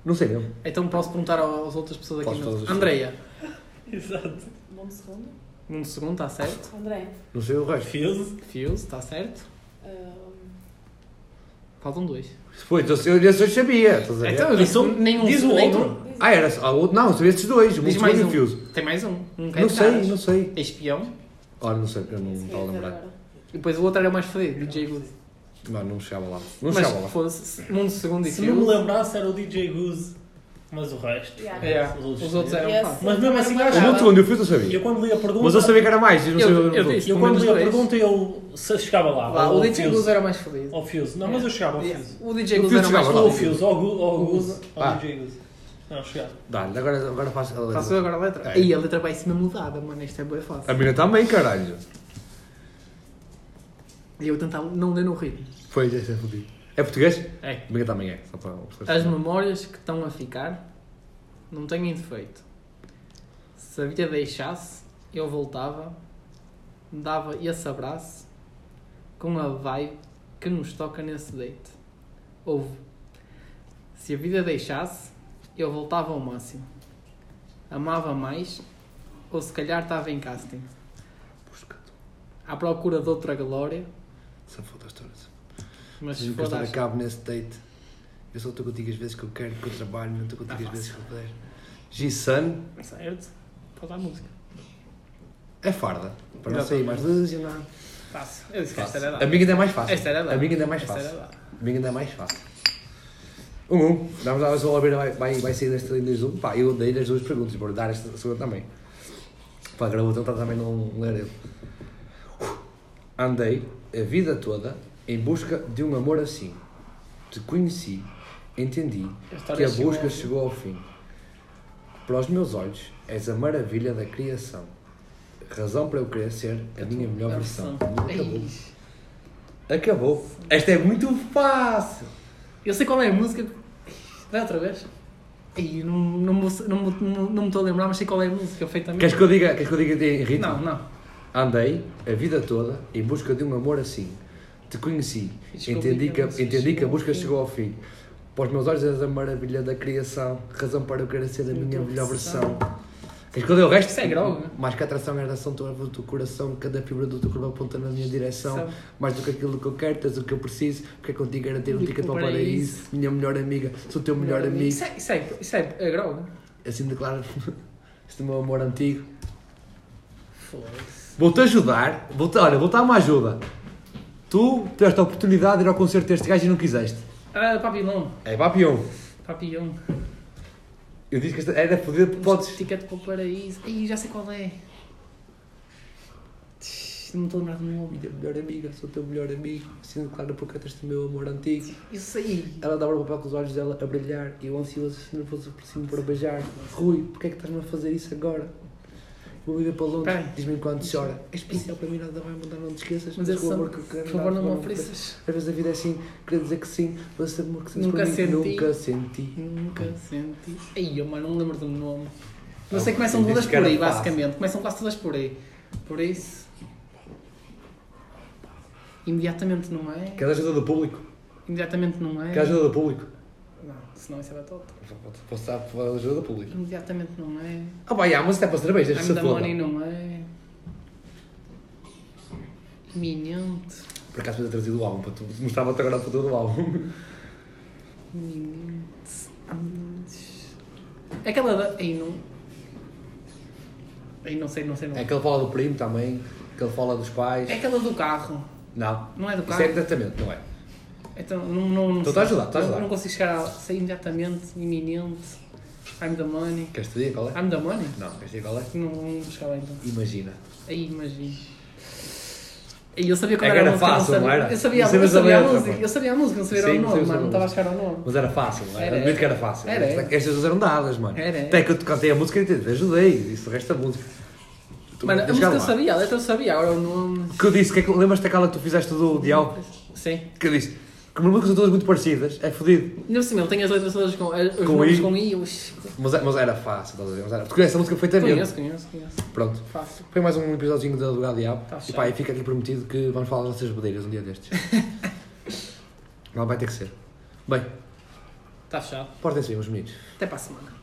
S2: Não sei mesmo.
S3: Então posso perguntar às outras pessoas aqui.
S2: Podes
S3: no- Andreia,
S4: Exato.
S5: Mundo segundo.
S3: num segundo, está certo?
S5: André.
S2: Não sei o resto.
S4: Fuse.
S3: Fuse, está certo?
S5: ahm,
S3: Faltam dois.
S2: Pois, eu, eu, eu sabia. Estás a ver?
S3: Então eu disse
S4: Então,
S3: nenhum.
S4: diz o outro.
S2: Ah, era só. ah, o outro- Não, eu sabia estes dois. O
S3: Diz
S2: Multiseguro
S3: mais
S2: e o
S3: um.
S2: Fuse.
S3: Tem mais um. Um que é
S2: Não
S3: de
S2: sei,
S3: caras.
S2: não sei.
S3: Espião.
S2: Olha, não sei, eu não estava a
S5: é
S2: lembrar.
S3: E depois o outro era o mais fodido, DJ Good.
S2: Não, não chegava lá. Não
S3: Mas
S2: chegava lá.
S3: fosse Mundo Segundo e
S4: Se não me lembrasse era o DJ Goose, mas o resto.
S5: Yeah.
S3: É,
S4: Os outros
S3: os outros eram
S5: Yes.
S3: fáceis.
S4: Mas mesmo assim,
S2: O
S4: achava-
S2: Multiseguro e o Fuse eu sabia.
S4: Eu quando li a pergunta.
S2: Mas eu sabia que era mais. Eu não
S3: Eu-
S2: sabia
S3: eu
S2: outros.
S3: disse.
S4: Eu quando li a pergunta eu se chegava lá.
S3: Lá,
S4: ou
S3: o DJ. Good era o mais fodido.
S4: Ao Fuse. Não, mas eu chegava ao
S3: Yeah.
S4: Fuse.
S3: O DJ
S2: O
S3: Good
S2: Fuse
S3: era mais
S2: lá.
S4: Ou ao
S3: fodido.
S4: Fuse, ao Gu- ao
S3: O
S4: Goose,
S3: Goose.
S4: ao
S2: Ah.
S4: DJ Goose. Não, chegava.
S2: Dá-lhe, agora, agora faço a letra.
S3: Faço eu agora a letra?
S2: É.
S3: Aí a letra vai ser mesmo mudada, mano. Isto é bem fácil.
S2: A minha também, caralho.
S3: E eu tentar não ler no ritmo.
S2: Foi, já é fodido. É português?
S3: É.
S2: Minha também é. Só para
S3: As memórias que estão a ficar não têm defeito. Se a vida deixasse, eu voltava, dava esse abraço com a vibe que nos toca nesse date. Houve. Se a vida deixasse, eu voltava ao máximo. Amava mais, ou se calhar estava em casting. À procura de outra glória,
S2: Só foda histórias.
S3: Mas se
S2: eu estar a cabo nesse date, eu só estou contigo as vezes que eu quero, que eu trabalho, não estou contigo
S3: Tá
S2: as vezes que eu puder. G-Sun
S3: Certo? Pode dar música.
S2: é farda. Para não sair mais lesionado.
S3: Fácil. Eu disse que esta era
S2: A
S3: dada.
S2: minha ainda é mais fácil.
S3: Esta era.
S2: A minha ainda é mais fácil. A minha ainda é mais fácil. Um, um. Vamos lá o Oliveira vai, vai, vai sair desta linha de zoom. Pá, eu dei-lhe as duas perguntas, vou dar esta segunda também. Pá, agora vou tentar também não ler ele. Andei a vida toda em busca de um amor assim. Te conheci, entendi que a
S3: chegou
S2: busca
S3: ao fim.
S2: chegou ao fim. Para os meus olhos, és a maravilha da criação. Razão para eu querer ser a minha melhor versão. Acabou. Acabou. Esta é muito fácil.
S3: Eu sei qual é a música. Vai outra vez? Ei, não, não, não, não, não me estou a lembrar, mas sei qual é a música feita.
S2: Queres que eu diga, queres que eu diga em ritmo?
S3: Não, não.
S2: Andei a vida toda em busca de um amor assim. Te conheci, entendi
S3: que
S2: entendi que a busca chegou ao fim. Para os meus olhos és a maravilha da criação, razão para eu querer ser a minha melhor versão. Queres que eu dê o resto?
S3: Isso é grog.
S2: Mais que a atração é a atração do teu coração, cada fibra do teu corpo aponta na minha direção.
S3: Sabe?
S2: Mais do que aquilo que eu quero, tens o que eu preciso, porque é contigo garantir um
S3: Digo
S2: ticket
S3: para o
S2: paraíso. Minha melhor amiga, sou o teu melhor amigo.
S3: Isso é, isso é, isso é, é grog.
S2: Assim declaro este meu amor antigo.
S3: Foda-se.
S2: Vou-te ajudar, vou-te, olha, vou-te dar uma ajuda. Tu tiveste a oportunidade de ir ao concerto deste gajo e não quiseste.
S3: Ah, papilão.
S2: É papião.
S3: Papilhão.
S2: Eu disse que esta era fodido porque podes.
S3: Ticket para o paraíso. Ai, já sei qual é. Não me estou a lembrar do nome.
S2: Minha melhor amiga, sou teu melhor amigo. Assim declaro porque este meu amor antigo.
S3: Isso aí.
S2: Ela dava o papel com os olhos dela a brilhar e eu ansioso se não fosse por cima para beijar. Rui, porquê é que estás-me a fazer isso agora? Vou viver para Londres, diz-me enquanto chora. É especial para mim, nada vai mudar, não te esqueças.
S3: Mas
S2: o
S3: esse
S2: amor que eu quero
S3: por favor, não me
S2: não
S3: ofereças.
S2: Às vezes a vida é assim, queria dizer que sim, mas esse amor que sentes
S3: Nunca
S2: por mim,
S3: senti.
S2: nunca senti.
S3: Nunca senti. Ai, eu, mano, não lembro do nome. Não
S2: Ah,
S3: sei, começam todas
S2: que
S3: por aí, basicamente. Começam quase todas por aí. Por isso. Imediatamente não é.
S2: Queres ajuda do público?
S3: Imediatamente não é.
S2: Queres ajuda do público?
S3: Não, senão isso é batota.
S2: Posso dar ajuda do público?
S3: Imediatamente não é.
S2: Ah, pá, já, mas até para cerveja,
S3: I'm
S2: se
S3: the
S2: foda.
S3: money não é. Iminente.
S2: Por acaso podia ter trazido o álbum para tu. Mostrava-te agora a foto do álbum.
S3: Iminente. É aquela da. Aí não. Aí não sei, não sei, não.
S2: É que ele fala do primo também, que ele fala dos pais.
S3: É aquela do carro.
S2: Não.
S3: Não é do
S2: Isso
S3: carro.
S2: é exatamente, não é?
S3: Então, não, não, não sei.
S2: a ajudar, estou a
S3: Não- consigo chegar a. Sei imediatamente, iminente. I'm the money.
S2: Queres te dizer qual é?
S3: I'm the money?
S2: Não, queres dizer qual é?
S3: Não, não chegava lá então.
S2: Imagina.
S3: Aí, imagina. E eu sabia qual
S2: É que
S3: era a
S2: era
S3: música, não
S2: fácil,
S3: sabia.
S2: não era?
S3: Eu sabia, eu sabia a música, eu sabia a música, não sabia
S2: Sim,
S3: o nome, mano, não estava a chegar ao nome.
S2: Mas era fácil, não é?
S3: Era,
S2: Admito que era fácil.
S3: Era,
S2: Esta-
S3: era.
S2: Estas duas eram dadas, mano.
S3: Era, era.
S2: Até que eu te cantei a música e te ajudei. Isso o resto da música. Tu
S3: Mano, a música
S2: que
S3: eu
S2: lá.
S3: sabia, a letra eu sabia, agora o nome.
S2: Que eu disse, que é que, lembras-te daquela que tu fizeste do Dial?
S3: Sim.
S2: Que eu disse, como as músicas são todas muito parecidas, é fodido.
S3: Não sei, ele tem as letras todas com. eh, Os
S2: Com I?
S3: com I. Os...
S2: Mas, é- mas era fácil, estás a ver? Mas era, tu conheces a música perfeitamente.
S3: Conheço, conheço, conheço.
S2: Pronto.
S3: Fácil.
S2: Foi mais um episódio da Lugar Diabo.
S3: Tá
S2: e pá, e fica aqui prometido que vamos falar das nossas bodeiras um dia destes. Não vai ter que ser. Bem,
S3: Está fechado.
S2: portem-se bem, meus meninos.
S3: Até para a semana.